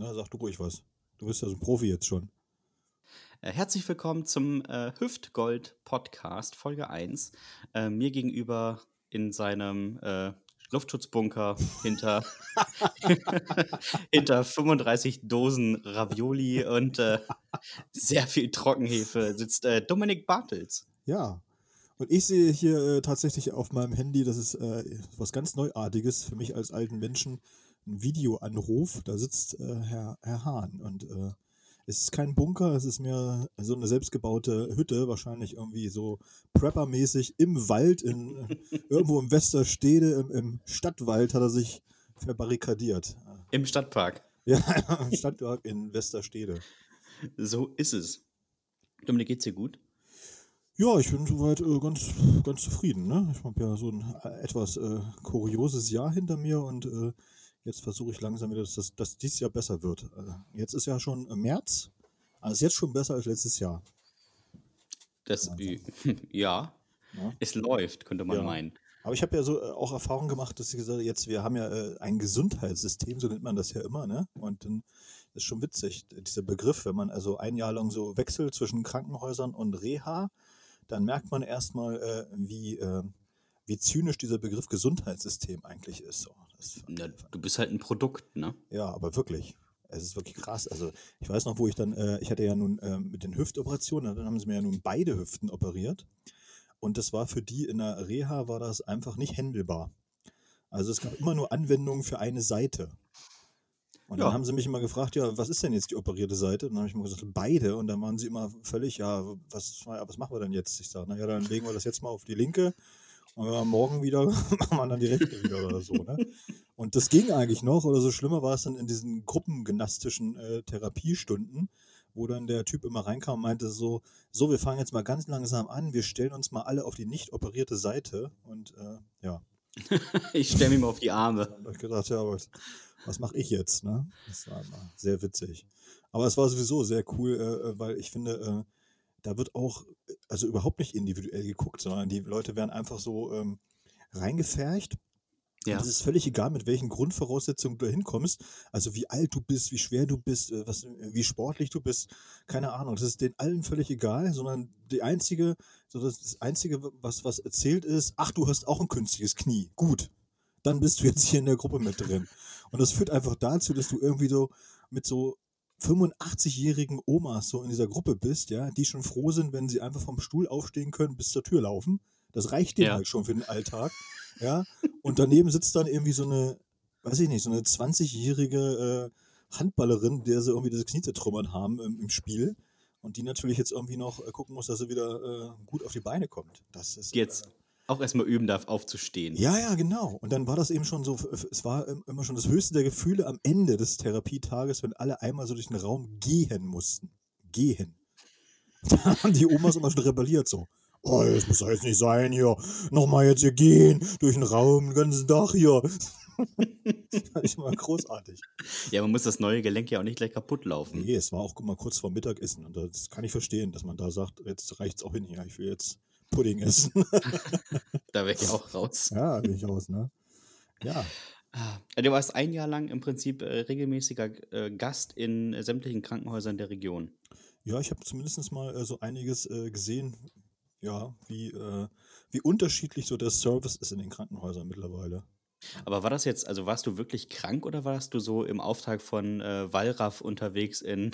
Na, sag du ruhig was. Du bist ja so ein Profi jetzt schon. Äh, herzlich willkommen zum äh, Hüftgold Podcast, Folge 1. Äh, mir gegenüber in seinem äh, Luftschutzbunker hinter, hinter 35 Dosen Ravioli und äh, sehr viel Trockenhefe sitzt äh, Dominik Bartels. Ja. Und ich sehe hier äh, tatsächlich auf meinem Handy, das ist äh, was ganz Neuartiges für mich als alten Menschen, ein Videoanruf. Da sitzt äh, Herr, Herr Hahn und äh, es ist kein Bunker, es ist mehr so eine selbstgebaute Hütte, wahrscheinlich irgendwie so Prepper-mäßig im Wald, in, irgendwo im Westerstede, im, im Stadtwald hat er sich verbarrikadiert. Im Stadtpark. Ja, im Stadtpark in Westerstede. So ist es. Dominik, geht's dir gut? Ja, ich bin soweit äh, ganz, ganz zufrieden. Ne? Ich habe ja so ein äh, etwas äh, kurioses Jahr hinter mir und äh, jetzt versuche ich langsam wieder, dass, das, dass dieses Jahr besser wird. Also jetzt ist ja schon März, also ist jetzt schon besser als letztes Jahr. Das, ja, ja, es läuft, könnte man ja. meinen. Aber ich habe ja so äh, auch Erfahrung gemacht, dass ich gesagt habe, jetzt, wir haben ja äh, ein Gesundheitssystem, so nennt man das ja immer, ne? Und dann ist schon witzig, dieser Begriff, wenn man also ein Jahr lang so wechselt zwischen Krankenhäusern und Reha, dann merkt man erstmal, äh, wie, äh, wie zynisch dieser Begriff Gesundheitssystem eigentlich ist. So, ja, du bist halt ein Produkt, ne? Ja, aber wirklich. Es ist wirklich krass. Also ich weiß noch, wo ich dann, äh, ich hatte ja nun äh, mit den Hüftoperationen, dann haben sie mir ja nun beide Hüften operiert. Und das war für die in der Reha, war das einfach nicht händelbar. Also es gab immer nur Anwendungen für eine Seite. Und ja. dann haben sie mich immer gefragt, ja, was ist denn jetzt die operierte Seite? Und dann habe ich immer gesagt, beide. Und dann waren sie immer völlig, ja, was, was machen wir denn jetzt? Ich sage, naja, dann legen wir das jetzt mal auf die linke und ja, morgen wieder machen wir dann die rechte wieder oder so. Ne? Und das ging eigentlich noch, oder so schlimmer war es dann in diesen gruppengymnastischen äh, Therapiestunden, wo dann der Typ immer reinkam und meinte so, so, wir fangen jetzt mal ganz langsam an, wir stellen uns mal alle auf die nicht operierte Seite und äh, ja. ich stelle mich mal auf die Arme. Da habe ich gedacht, ja, was, was mache ich jetzt? Ne? Das war sehr witzig. Aber es war sowieso sehr cool, äh, äh weil ich finde, äh, da wird auch, also überhaupt nicht individuell geguckt, sondern die Leute werden einfach so ähm, reingefercht. Ja. Und es ist völlig egal, mit welchen Grundvoraussetzungen du hinkommst. Also wie alt du bist, wie schwer du bist, äh, was, wie sportlich du bist, keine Ahnung. Das ist den allen völlig egal, sondern die einzige, so das Einzige, was, was erzählt ist, ach, du hast auch ein künstliches Knie. Gut. Dann bist du jetzt hier in der Gruppe mit drin. Und das führt einfach dazu, dass du irgendwie so mit so 85-jährigen Omas so in dieser Gruppe bist, ja, die schon froh sind, wenn sie einfach vom Stuhl aufstehen können, bis zur Tür laufen. Das reicht denen ja. halt schon für den Alltag. Ja. Und daneben sitzt dann irgendwie so eine, weiß ich nicht, so eine 20-jährige äh, Handballerin, der sie irgendwie das Knie zertrümmert haben im, im, Spiel. Und die natürlich jetzt irgendwie noch äh, gucken muss, dass sie wieder äh, gut auf die Beine kommt. Das ist. Jetzt äh, auch erstmal üben darf, aufzustehen. Ja, ja, genau. Und dann war das eben schon so, es war immer schon das höchste der Gefühle am Ende des Therapietages, wenn alle einmal so durch den Raum gehen mussten. Gehen. Da haben die Omas immer schon rebelliert so. Oh, das muss doch jetzt nicht sein hier. Nochmal jetzt hier gehen, durch den Raum, den ganzen Tag hier. fand ich mal großartig. Ja, man muss das neue Gelenk ja auch nicht gleich kaputt laufen. Nee, es war auch mal kurz vor Mittagessen. Und das kann ich verstehen, dass man da sagt, jetzt reicht es auch hin hier. Ich will jetzt Pudding essen. da wäre ich auch raus. Ja, bin ich raus, ne? Ja. Ah, du warst ein Jahr lang im Prinzip äh, regelmäßiger äh, Gast in äh, sämtlichen Krankenhäusern der Region. Ja, ich habe zumindest mal so einiges gesehen, ja, wie, wie unterschiedlich so der Service ist in den Krankenhäusern mittlerweile. Aber war das jetzt, also warst du wirklich krank oder warst du so im Auftrag von äh, Wallraff unterwegs in,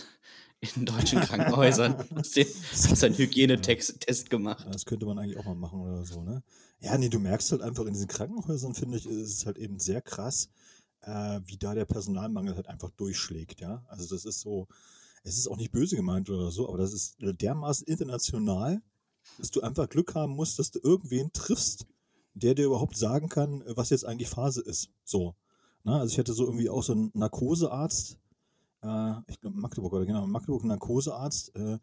in deutschen Krankenhäusern? hast, den, hast einen Hygienetest gemacht? Das könnte man eigentlich auch mal machen oder so, ne? Ja, nee, du merkst halt einfach in diesen Krankenhäusern, finde ich, ist es halt eben sehr krass, äh, wie da der Personalmangel halt einfach durchschlägt, ja. Also das ist so, es ist auch nicht böse gemeint oder so, aber das ist dermaßen international, dass du einfach Glück haben musst, dass du irgendwen triffst, der dir überhaupt sagen kann, was jetzt eigentlich Phase ist. So. Na, ne? also ich hatte so irgendwie auch so einen Narkosearzt, äh, ich glaube Magdeburg oder genau, Magdeburg Narkosearzt, äh,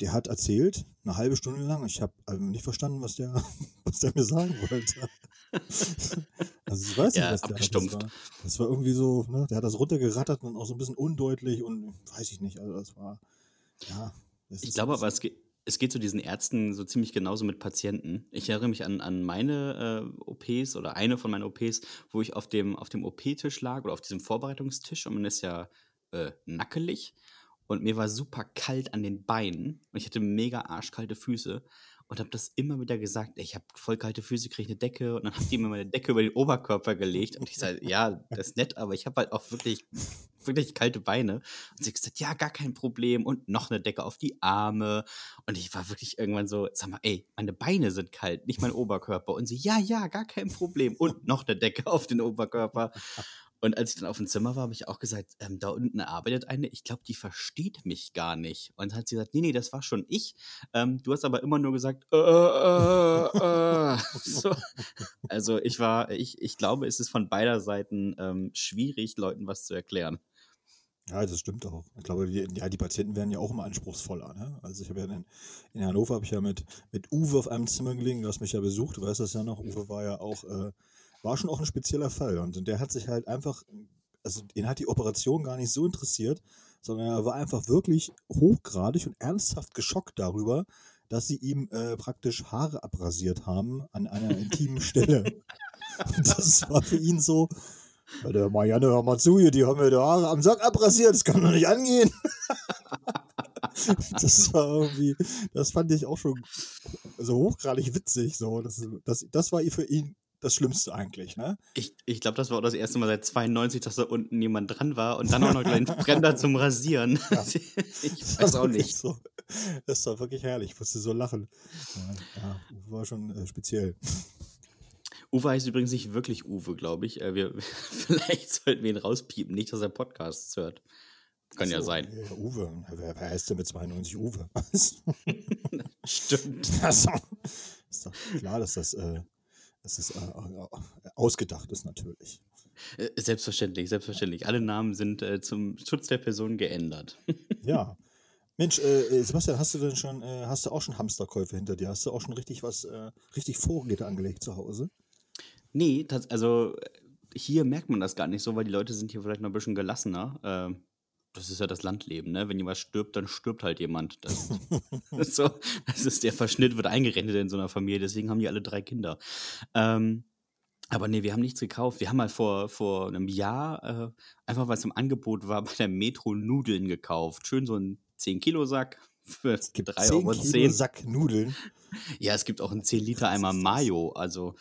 der hat erzählt, eine halbe Stunde lang, ich habe also nicht verstanden, was der, was der mir sagen wollte. also ich weiß nicht, ja, was der hat. Das war, das war irgendwie so, ne, der hat das runtergerattert und auch so ein bisschen undeutlich und weiß ich nicht, also das war, ja. Das ich glaube aber, es geht, es geht zu diesen Ärzten so ziemlich genauso mit Patienten. Ich erinnere mich an, an meine äh, OPs oder eine von meinen OPs, wo ich auf dem, auf dem OP-Tisch lag oder auf diesem Vorbereitungstisch und man ist ja äh, nackelig und mir war super kalt an den Beinen und ich hatte mega arschkalte Füße und habe das immer wieder gesagt, ich habe voll kalte Füße, kriege eine Decke. Und dann hat die mir meine Decke über den Oberkörper gelegt. Und ich sage, ja, das ist nett, aber ich habe halt auch wirklich, wirklich kalte Beine. Und sie hat gesagt, ja, gar kein Problem. Und noch eine Decke auf die Arme. Und ich war wirklich irgendwann so, sag mal, ey, meine Beine sind kalt, nicht mein Oberkörper. Und sie, ja, ja, gar kein Problem. Und noch eine Decke auf den Oberkörper und als ich dann auf dem Zimmer war, habe ich auch gesagt, ähm, da unten arbeitet eine, ich glaube, die versteht mich gar nicht. Und dann hat sie gesagt, nee, nee, das war schon ich. Ähm, du hast aber immer nur gesagt, äh, äh, äh. so. Also ich war, ich, ich glaube, es ist von beider Seiten ähm, schwierig, Leuten was zu erklären. Ja, das stimmt auch. Ich glaube, die, ja, die Patienten werden ja auch immer anspruchsvoller. Ne? Also ich habe ja in, in Hannover habe ich ja mit, mit Uwe auf einem Zimmer gelegen, du hast mich ja besucht, du weißt das ja noch. Uwe war ja auch äh, war schon auch ein spezieller Fall. Und der hat sich halt einfach, also ihn hat die Operation gar nicht so interessiert, sondern er war einfach wirklich hochgradig und ernsthaft geschockt darüber, dass sie ihm äh, praktisch Haare abrasiert haben an einer intimen Stelle. Und das war für ihn so, der Marianne, hör mal zu, hier, die haben mir die Haare am Sack abrasiert, das kann doch nicht angehen. das war irgendwie, das fand ich auch schon so hochgradig witzig. So. Das, das, das war für ihn das Schlimmste eigentlich, ne? Ich, ich glaube, das war auch das erste Mal seit 92, dass da unten jemand dran war und dann auch noch ein Brenner zum Rasieren. Ja. ich weiß auch nicht. So. Das war wirklich herrlich, ich musste so lachen. Ja, war schon äh, speziell. Uwe heißt übrigens nicht wirklich Uwe, glaube ich. Äh, wir, vielleicht sollten wir ihn rauspiepen, nicht, dass er Podcasts hört. Kann so, ja sein. Ja, Uwe. Wer, wer heißt denn mit 92 Uwe? Stimmt. Also, ist doch klar, dass das äh, dass es äh, äh, ausgedacht ist natürlich. Äh, selbstverständlich, selbstverständlich. Alle Namen sind äh, zum Schutz der Person geändert. ja. Mensch, äh, Sebastian, hast du denn schon, äh, hast du auch schon Hamsterkäufe hinter dir? Hast du auch schon richtig was, richtig Vorräte angelegt zu Hause? Nee, also hier merkt man das gar nicht so, weil die Leute sind hier vielleicht noch ein bisschen gelassener. Das ist ja das Landleben, ne? Wenn jemand stirbt, dann stirbt halt jemand. Das, das, ist so, das ist der Verschnitt, wird eingerechnet in so einer Familie, deswegen haben die alle drei Kinder. Ähm, aber nee, wir haben nichts gekauft. Wir haben mal vor, vor einem Jahr äh, einfach, was im Angebot war, bei der Metro Nudeln gekauft. Schön so ein 10-Kilo-Sack für 3,10 Euro. 10 Kilo Sack Nudeln? Ja, es gibt auch einen 10 Liter Eimer Mayo. Also,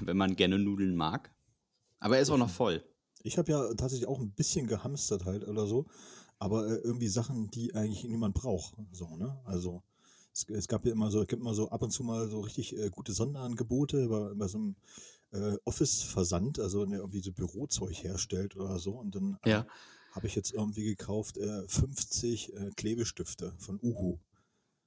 wenn man gerne Nudeln mag. Aber er ist auch noch voll. Ich habe ja tatsächlich auch ein bisschen gehamstert halt oder so, aber äh, irgendwie Sachen, die eigentlich niemand braucht. So, ne? Also es, es, gab ja immer so, es gibt immer so ab und zu mal so richtig äh, gute Sonderangebote bei, bei so einem äh, Office-Versand, also der irgendwie so Bürozeug herstellt oder so. Und dann ja. habe ich jetzt irgendwie gekauft 50 äh, äh, Klebestifte von Uhu.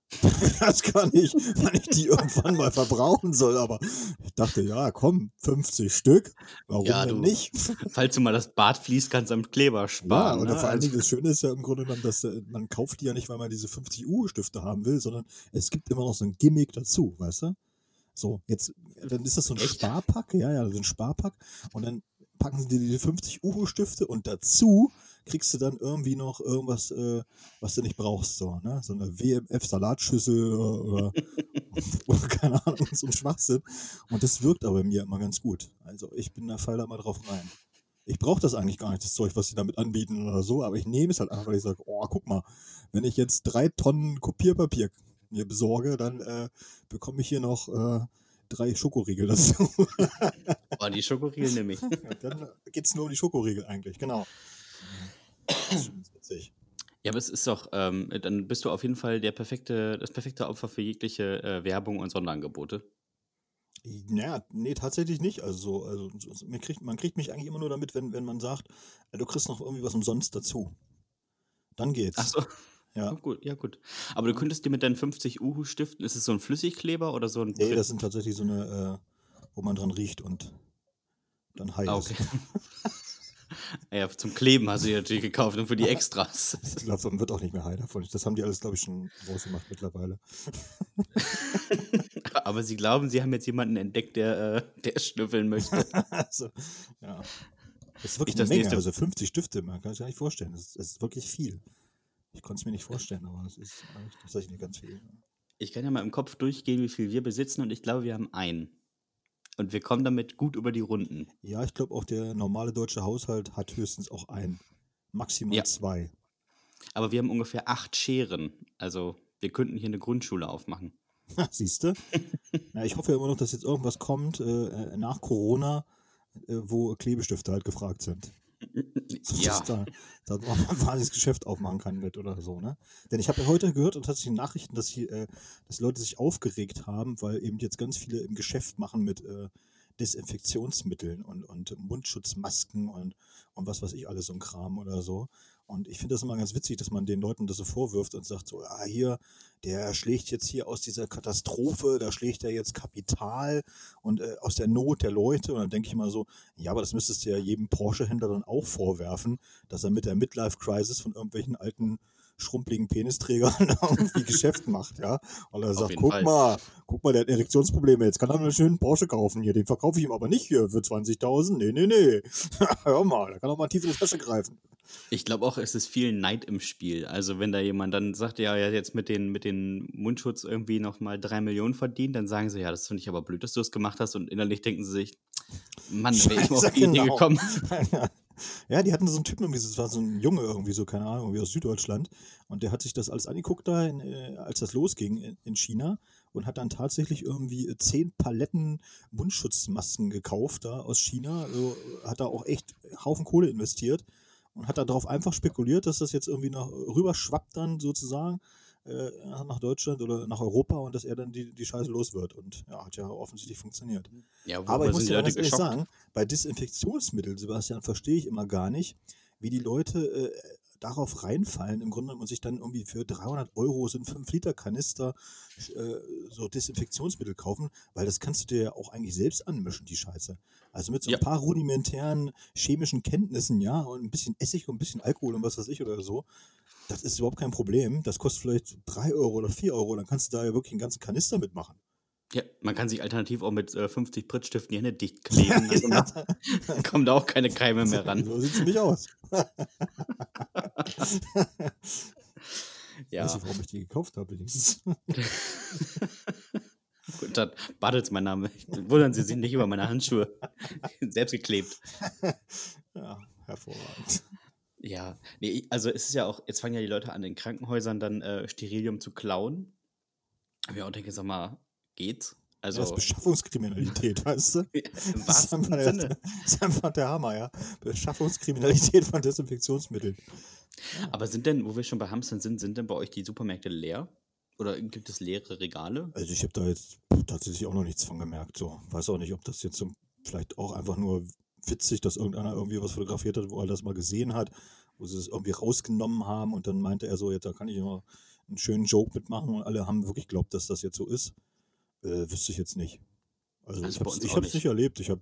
das kann ich, wenn ich die irgendwann mal verbrauchen soll. Aber ich dachte, ja, komm, 50 Stück. Warum ja, denn du, nicht? Falls du mal das Bad fließt, kannst du am Kleber sparen. Ja, und ne? vor allen Dingen das Schöne ist ja im Grunde genommen, dass äh, man kauft die ja nicht, weil man diese 50 U-Stifte haben will, sondern es gibt immer noch so ein Gimmick dazu, weißt du? So, jetzt, dann ist das so ein? Sparpack, ja, ja, so ein Sparpack. Und dann packen sie dir diese 50 Uhu-Stifte und dazu kriegst du dann irgendwie noch irgendwas, äh, was du nicht brauchst. So, ne? so eine WMF-Salatschüssel oder, oder, keine Ahnung, so ein Schwachsinn. Und das wirkt aber bei mir immer ganz gut. Also ich bin da fall da mal drauf rein. Ich brauche das eigentlich gar nicht, das Zeug, was sie damit anbieten oder so, aber ich nehme es halt einfach, weil ich sage, oh, guck mal, wenn ich jetzt drei Tonnen Kopierpapier mir besorge, dann äh, bekomme ich hier noch äh, drei Schokoriegel dazu. oh, die Schokoriegel nehme ich. dann geht es nur um die Schokoriegel eigentlich, genau. Das ist witzig. Ja, aber es ist doch, ähm, dann bist du auf jeden Fall der perfekte, das perfekte Opfer für jegliche äh, Werbung und Sonderangebote. Naja, nee, tatsächlich nicht. Also, also man, kriegt, man kriegt mich eigentlich immer nur damit, wenn, wenn man sagt, du kriegst noch irgendwie was umsonst dazu. Dann geht's. Ach so. Ja. Oh, gut, ja, gut. Aber du könntest dir mit deinen 50 Uhu-Stiften, ist es so ein Flüssigkleber oder so ein. Nee, das sind tatsächlich so eine, äh, wo man dran riecht und dann heilt. Ah, okay. Ja, zum Kleben hast du die natürlich gekauft und für die Extras. Ich glaube, man wird auch nicht mehr high davon. Das haben die alles, glaube ich, schon rausgemacht mittlerweile. Aber sie glauben, sie haben jetzt jemanden entdeckt, der, äh, der schnüffeln möchte. also, ja. Das ist wirklich ich eine Menge, also 50 Stifte, man kann sich gar nicht vorstellen. Das ist, das ist wirklich viel. Ich konnte es mir nicht vorstellen, aber es ist tatsächlich ganz viel. Ich kann ja mal im Kopf durchgehen, wie viel wir besitzen und ich glaube, wir haben einen. Und wir kommen damit gut über die Runden. Ja, ich glaube auch der normale deutsche Haushalt hat höchstens auch ein. Maximal Ja. zwei. Aber wir haben ungefähr acht Scheren. Also wir könnten hier eine Grundschule aufmachen. Siehst du? ja, ich hoffe ja immer noch, dass jetzt irgendwas kommt äh, äh, nach Corona, äh, wo Klebestifte halt gefragt sind. So, Ja, dass da, da ein wahnsinniges Geschäft aufmachen kann mit oder so, ne? Denn ich habe ja heute gehört und tatsächlich Nachrichten, dass, hier, äh, dass Leute sich aufgeregt haben, weil eben jetzt ganz viele im Geschäft machen mit äh, Desinfektionsmitteln und, und Mundschutzmasken und, und was weiß ich alles so ein Kram oder so. Und ich finde das immer ganz witzig, dass man den Leuten das so vorwirft und sagt so, ah hier, der schlägt jetzt hier aus dieser Katastrophe, da schlägt er jetzt Kapital und äh, aus der Not der Leute. Und dann denke ich mal so, ja, aber das müsstest du ja jedem Porsche-Händler dann auch vorwerfen, dass er mit der Midlife-Crisis von irgendwelchen alten schrumpeligen Penisträgern irgendwie Geschäft macht, ja. Und er Auf sagt, guck Fall. mal, guck mal, der hat Erektionsprobleme, jetzt kann er einen schönen Porsche kaufen hier, den verkaufe ich ihm aber nicht hier für 20.000, nee, nee, nee. Hör mal, da kann er mal tief in die Tasche greifen. ich glaube auch, es ist viel Neid im Spiel. Also wenn da jemand dann sagt, ja, er hat jetzt mit den, mit den Mundschutz irgendwie nochmal drei Millionen verdient, dann sagen sie, ja, das finde ich aber blöd, dass du das gemacht hast. Und innerlich denken sie sich, Mann, wäre ich mal auf die Idee genau. gekommen. Ja, die hatten so einen Typen irgendwie, das war so ein Junge irgendwie so, keine Ahnung, irgendwie aus Süddeutschland. Und der hat sich das alles angeguckt da, in, äh, als das losging in, in China und hat dann tatsächlich irgendwie äh, zehn Paletten Mundschutzmasken gekauft da aus China. Also hat da auch echt Haufen Kohle investiert und hat darauf einfach spekuliert, dass das jetzt irgendwie noch rüber schwappt dann sozusagen äh, nach Deutschland oder nach Europa und dass er dann die, die Scheiße los wird. Und ja, hat ja offensichtlich funktioniert. Ja, Aber ich muss dir ganz ehrlich sagen, bei Desinfektionsmitteln, Sebastian, verstehe ich immer gar nicht, wie die Leute äh, darauf reinfallen, im Grunde und sich dann irgendwie für 300 Euro so ein 5-Liter-Kanister äh, so Desinfektionsmittel kaufen, weil das kannst du dir ja auch eigentlich selbst anmischen, die Scheiße. Also mit so ein Ja. paar rudimentären chemischen Kenntnissen, ja, und ein bisschen Essig und ein bisschen Alkohol und was weiß ich oder so, das ist überhaupt kein Problem. Das kostet vielleicht 3 Euro oder 4 Euro, dann kannst du da ja wirklich einen ganzen Kanister mitmachen. Ja, man kann sich alternativ auch mit äh, 50 Pritzstiften die Hände dicht kleben. Dann kommt da- kommen da auch keine Keime mehr ran. So sieht es nämlich aus. Ja, Weiß nicht, warum ich die gekauft habe, wenigstens. gut, dann Bartels mein Name. Wundern Sie sich nicht über meine Handschuhe. Selbst geklebt. ja, hervorragend. Ja, nee, also es ist ja auch, jetzt fangen ja die Leute an, in Krankenhäusern dann äh, Sterilium zu klauen. Ich auch denke, sag mal, geht's? Also, das ist Beschaffungskriminalität, weißt du? Das ist einfach, der, das ist einfach der Hammer, ja. Beschaffungskriminalität von Desinfektionsmitteln. Aber sind denn, wo wir schon bei Hamstern sind, sind denn bei euch die Supermärkte leer? Oder gibt es leere Regale? Also ich habe da jetzt tatsächlich auch noch nichts von gemerkt. So. Weiß auch nicht, ob das jetzt so vielleicht auch einfach nur witzig, dass irgendeiner irgendwie was fotografiert hat, wo er das mal gesehen hat, wo sie es irgendwie rausgenommen haben und dann meinte er so, jetzt da kann ich immer einen schönen Joke mitmachen und alle haben wirklich glaubt, dass das jetzt so ist. Äh, wüsste ich jetzt nicht. Also, Also ich habe hab's nicht. nicht erlebt. Ich habe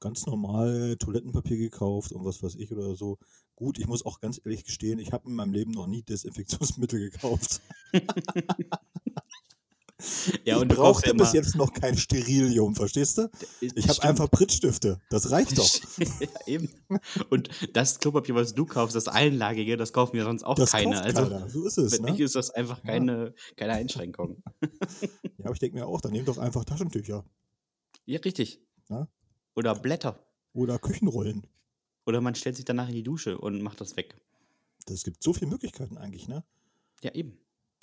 ganz normal Toilettenpapier gekauft und was weiß ich oder so. Gut, ich muss auch ganz ehrlich gestehen, ich habe in meinem Leben noch nie Desinfektionsmittel gekauft. Ja, ich und kaufst brauchte ja bis jetzt noch kein Sterilium, verstehst du? Ich habe einfach Pritzstifte. Das reicht doch. ja, eben. Und das Klopapier, was du kaufst, das einlagige, das kaufen ja sonst auch Das keine. kauft Also, keiner. So ist es. wenn Ne? nicht, ist das einfach Ja. keine, keine Einschränkung. Ja, aber ich denke mir auch, dann nehmt doch einfach Taschentücher Ja, richtig. Ja. Oder Blätter. oder Küchenrollen. Oder man stellt sich danach in die Dusche und macht das weg. Das gibt so viele Möglichkeiten eigentlich, ne? Ja, eben.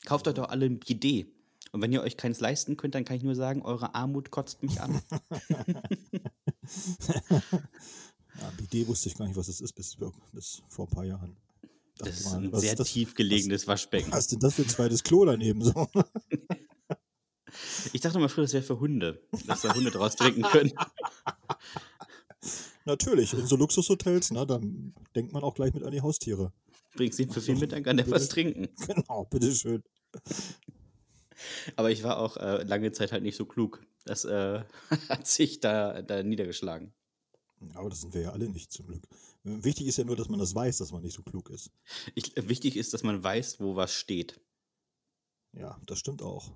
Kauft euch doch alle ein Bidet. Und wenn ihr euch keins leisten könnt, dann kann ich nur sagen, eure Armut kotzt mich an. Ja, Bidet wusste ich gar nicht, was das ist, bis, bis vor ein paar Jahren. Dachte Das ist ein was sehr das, tief gelegenes Waschbecken. Was ist denn das für ein zweites Klo daneben? So? Ich dachte mal früher, das wäre für Hunde, dass da Hunde draus trinken können. Natürlich, in so Luxushotels, na, dann denkt man auch gleich mit an die Haustiere. Bringst ihn für viel mit, dann kann der was trinken. Genau, bitteschön. Aber ich war auch äh, lange Zeit halt nicht so klug. Das äh, hat sich da, da niedergeschlagen. Aber das sind wir ja alle nicht zum Glück. Wichtig ist ja nur, dass man das weiß, dass man nicht so klug ist. Ich, äh, wichtig ist, dass man weiß, wo was steht. Ja, das stimmt auch.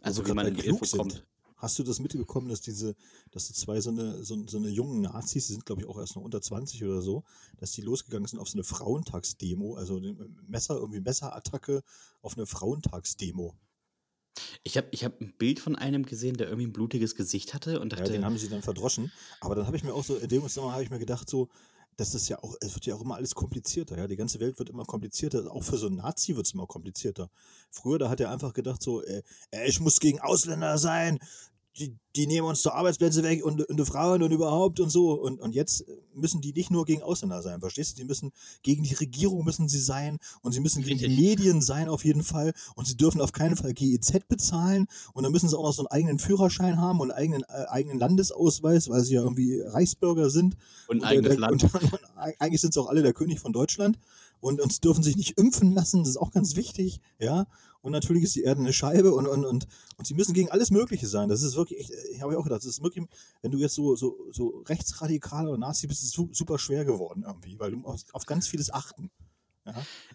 Also wir wie man in die klug Info sind. kommt. Hast du das mitbekommen, dass diese, dass die zwei so eine, so, so eine jungen Nazis, die sind glaube ich auch erst noch unter 20 oder so, dass die losgegangen sind auf so eine Frauentagsdemo, also eine Messer, irgendwie Messerattacke auf eine Frauentagsdemo. Ich habe ich hab ein Bild von einem gesehen, der irgendwie ein blutiges Gesicht hatte und Ja, dachte, den haben sie dann verdroschen. Aber dann habe ich mir auch so, in dem Zusammenhang habe ich mir gedacht, so, das ist ja auch, es wird ja auch immer alles komplizierter, ja. Die ganze Welt wird immer komplizierter. Auch für so einen Nazi wird es immer komplizierter. Früher, da hat er einfach gedacht, so, äh, ich muss gegen Ausländer sein, die, die nehmen uns doch Arbeitsplätze weg und, und die Frauen und überhaupt und so. Und, und jetzt müssen die nicht nur gegen Ausländer sein, verstehst du? Die müssen gegen die Regierung müssen sie sein und sie müssen gegen die. Medien sein auf jeden Fall und sie dürfen auf keinen Fall GEZ bezahlen und dann müssen sie auch noch so einen eigenen Führerschein haben und einen eigenen, äh, eigenen Landesausweis, weil sie ja irgendwie Reichsbürger sind. und ein Und, eigenes äh, Land. und, und, eigentlich sind sie auch alle der König von Deutschland und, und sie dürfen sich nicht impfen lassen, das ist auch ganz wichtig, ja. Und natürlich ist die Erde eine Scheibe und, und, und, und sie müssen gegen alles Mögliche sein. Das ist wirklich, echt, ich habe ja auch gedacht, das ist wirklich, wenn du jetzt so, so, so rechtsradikal oder Nazi bist, ist es su- super schwer geworden irgendwie, weil du musst auf ganz vieles achten. Ja.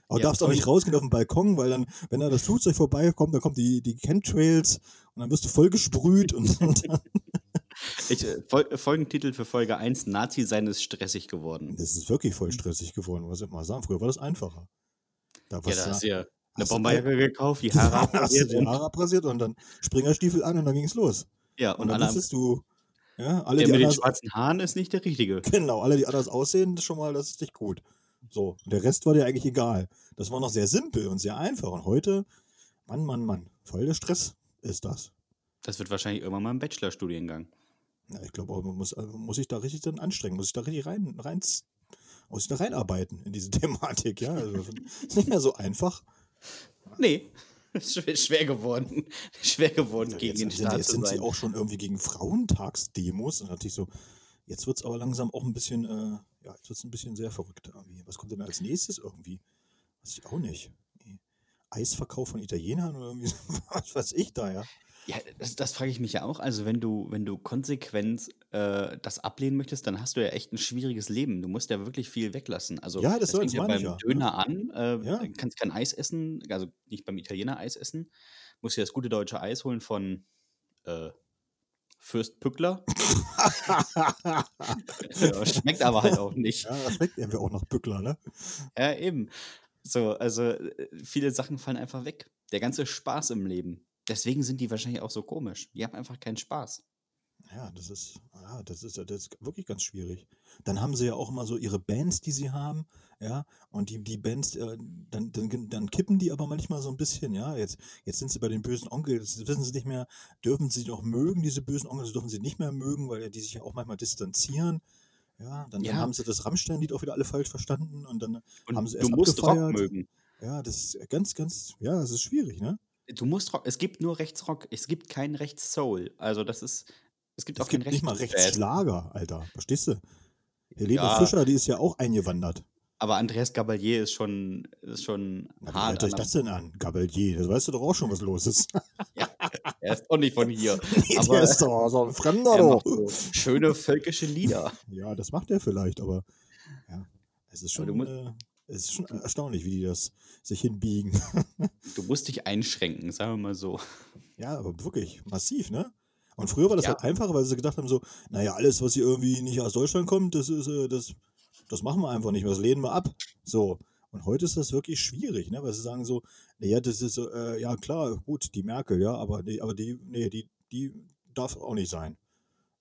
Aber Ja, darfst auch nicht rausgehen auf den Balkon, weil dann, wenn da das Flugzeug vorbeikommt, dann kommt die, die Chemtrails und dann wirst du voll gesprüht und, und Ich, äh, Fol Folgentitel für Folge 1: Nazi sein ist stressig geworden. das ist wirklich voll stressig geworden, was soll ich mal sagen. Früher war das einfacher. Da Ja, war's da hast du ja eine Bomberjacke gekauft, die Haare abrasiert die und, Haare abrasiert und dann Springerstiefel an und dann ging es los. ja, Und, und dann wusstest du, ja, alle, der die mit den anders, schwarzen Haaren ist nicht der Richtige. genau, alle, die anders aussehen, das ist schon mal, das ist nicht gut. So, der Rest war dir eigentlich egal. Das war noch sehr simpel und sehr einfach. Und heute, Mann, Mann, Mann, voll der Stress ist das. Das wird wahrscheinlich irgendwann mal ein Bachelorstudiengang. Ja, ich glaube, auch, man muss, also muss sich da richtig dann anstrengen, muss sich da richtig rein, rein, muss sich da reinarbeiten in diese Thematik, ja. Also, ist nicht mehr so einfach. Nee, ist schwer, schwer geworden. Schwer geworden, Ja, gegen jetzt, den Staat jetzt sind sie auch schon irgendwie gegen Frauentagsdemos und natürlich so, jetzt wird es aber langsam auch ein bisschen, äh, ja, jetzt wird es ein bisschen sehr verrückt irgendwie. Was kommt denn als nächstes irgendwie? Weiß ich auch nicht. Nee. Eisverkauf von Italienern oder irgendwie, was weiß ich da, ja. Ja, das, das frage ich mich ja auch. Also, wenn du, wenn du konsequent äh, das ablehnen möchtest, dann hast du ja echt ein schwieriges Leben. Du musst ja wirklich viel weglassen. Also, Ja, das soll- fängt das ja beim ich ja, ne? Döner an. Äh, Ja. Du kannst kein Eis essen, also nicht beim Italiener Eis essen. Musst dir das gute deutsche Eis holen von äh, Fürst Pückler. ja, schmeckt aber halt auch nicht. ja, das schmeckt irgendwie auch nach Bückler, ne? Ja, eben. So, also äh, viele Sachen fallen einfach weg. Der ganze Spaß im Leben. Deswegen sind die wahrscheinlich auch so komisch. Die haben einfach keinen Spaß. Ja, das ist, ja, das ist, das ist wirklich ganz schwierig. Dann haben sie ja auch immer so ihre Bands, die sie haben, ja, und die, die Bands, äh, dann, dann, dann kippen die aber manchmal so ein bisschen, ja. Jetzt, jetzt sind sie bei den bösen Onkels, jetzt wissen sie nicht mehr, dürfen sie noch mögen, diese bösen Onkels, dürfen sie nicht mehr mögen, weil ja die sich ja auch manchmal distanzieren. Ja, dann, Ja. dann haben sie das Rammstein-Lied auch wieder alle falsch verstanden und dann Und haben sie du erst musst Rock abgefeiert. mögen. Ja, das ist ganz, ganz, ja, das ist schwierig, ne? Du musst Rock. Es gibt nur Rechtsrock. Es gibt keinen Rechtssoul. Also das ist. Es gibt Es auch gibt nicht mal. Rechtsschlager, Alter, verstehst du? Helene Ja. Fischer, die ist ja auch eingewandert. Aber Andreas Gabalier ist schon, ist schon Na, wie hart. hört euch das denn an? Gabalier, das weißt du doch auch schon, was los ist. der- Er ist auch nicht von hier. Nee, aber der ist doch so ein Fremder, er doch. so schöne völkische Lieder. Ja, das macht er vielleicht, aber ja, es ist schon, äh, es ist schon erstaunlich, wie die das sich hinbiegen. Du musst dich einschränken, sagen wir mal so. ja, aber wirklich massiv, ne? Und früher war das Ja. halt einfacher, weil sie gedacht haben so, naja, alles, was hier irgendwie nicht aus Deutschland kommt, das ist, äh, das, das machen wir einfach nicht mehr, das lehnen wir ab. So. Und heute ist das wirklich schwierig, ne? Weil sie sagen so, naja, das ist, äh, ja klar, gut, die Merkel, ja, aber, nee, aber die, nee, die, die darf auch nicht sein.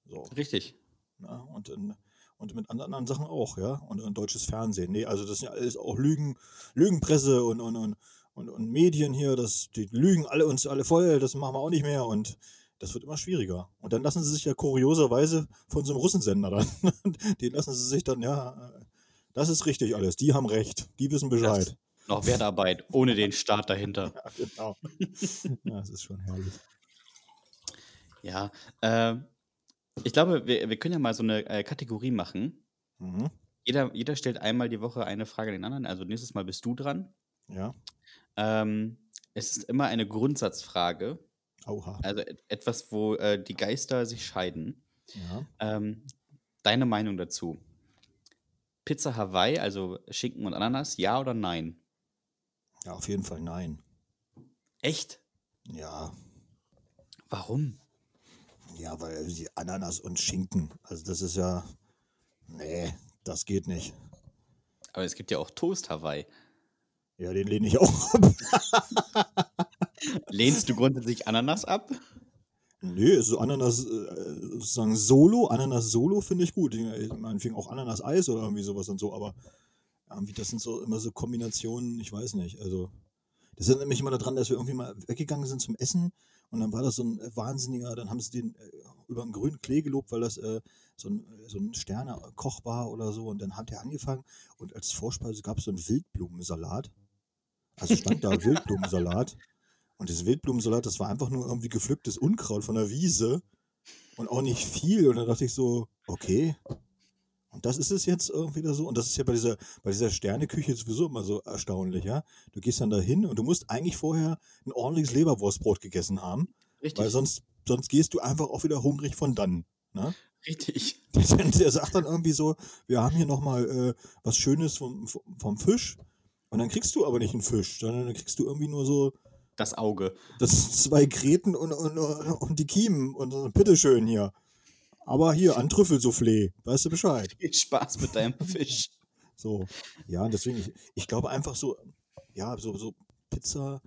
So. Richtig. Ja, und, in, und mit anderen, anderen Sachen auch, ja. Und, und deutsches Fernsehen. Nee, also das sind ja alles auch Lügen, Lügenpresse und, und, und, und, und Medien hier, das, die lügen alle uns alle voll, das machen wir auch nicht mehr. Und das wird immer schwieriger. Und dann lassen sie sich ja kurioserweise von so einem Russensender dann, den lassen sie sich dann, ja, das ist richtig alles, die haben recht, die wissen Bescheid. Das, noch Wertarbeit, ohne den Staat dahinter. Ja, genau. ja, das ist schon herrlich. Ja. Äh, ich glaube, wir, wir können ja mal so eine äh, Kategorie machen. Mhm. Jeder, jeder stellt einmal die Woche eine Frage an den anderen. Also nächstes Mal bist du dran. Ja, Ähm, es ist immer eine Grundsatzfrage. Auha. Also et etwas, wo äh, die Geister sich scheiden. Ja. Ähm, deine Meinung dazu? Pizza Hawaii, also Schinken und Ananas, ja oder nein? ja, auf jeden Fall nein. Echt? Ja, Warum? Ja, weil die Ananas und Schinken, also das ist ja, nee, das geht nicht. Aber es gibt ja auch Toast Hawaii. Ja, den lehne ich auch ab. Lehnst du grundsätzlich Ananas ab? Nee, so Ananas, äh, sozusagen Solo, Ananas Solo finde ich gut. Ich meinetwegen auch Ananas-Eis oder irgendwie sowas und so, aber irgendwie, das sind so immer so Kombinationen, ich weiß nicht. Also, das erinnert mich immer daran, dass wir irgendwie mal weggegangen sind zum Essen und dann war das so ein wahnsinniger, dann haben sie den äh, über einen grünen Klee gelobt, weil das äh, so ein, so ein Sterne-Koch war oder so und dann hat er angefangen und als Vorspeise gab es so einen Wildblumensalat. Also stand da Wildblumensalat. Und das Wildblumensalat, das war einfach nur irgendwie gepflücktes Unkraut von der Wiese und auch nicht viel. Und da dachte ich so, okay. Und das ist es jetzt irgendwie da so. Und das ist ja bei dieser, bei dieser Sterneküche sowieso immer so erstaunlich, ja. Du gehst dann da hin und du musst eigentlich vorher ein ordentliches Leberwurstbrot gegessen haben. Richtig. Weil sonst, sonst gehst du einfach auch wieder hungrig von dann. Ne? Richtig. Der, der sagt dann irgendwie so, wir haben hier nochmal äh, was Schönes vom, vom Fisch. Und dann kriegst du aber nicht einen Fisch, sondern dann kriegst du irgendwie nur so das Auge. Das zwei Gräten und, und, und die Kiemen und bitteschön hier. Aber hier, an Trüffelsoufflé, weißt du Bescheid. Viel Spaß mit deinem Fisch. so, ja, deswegen, ich, ich glaube einfach so, ja, so, so Pizza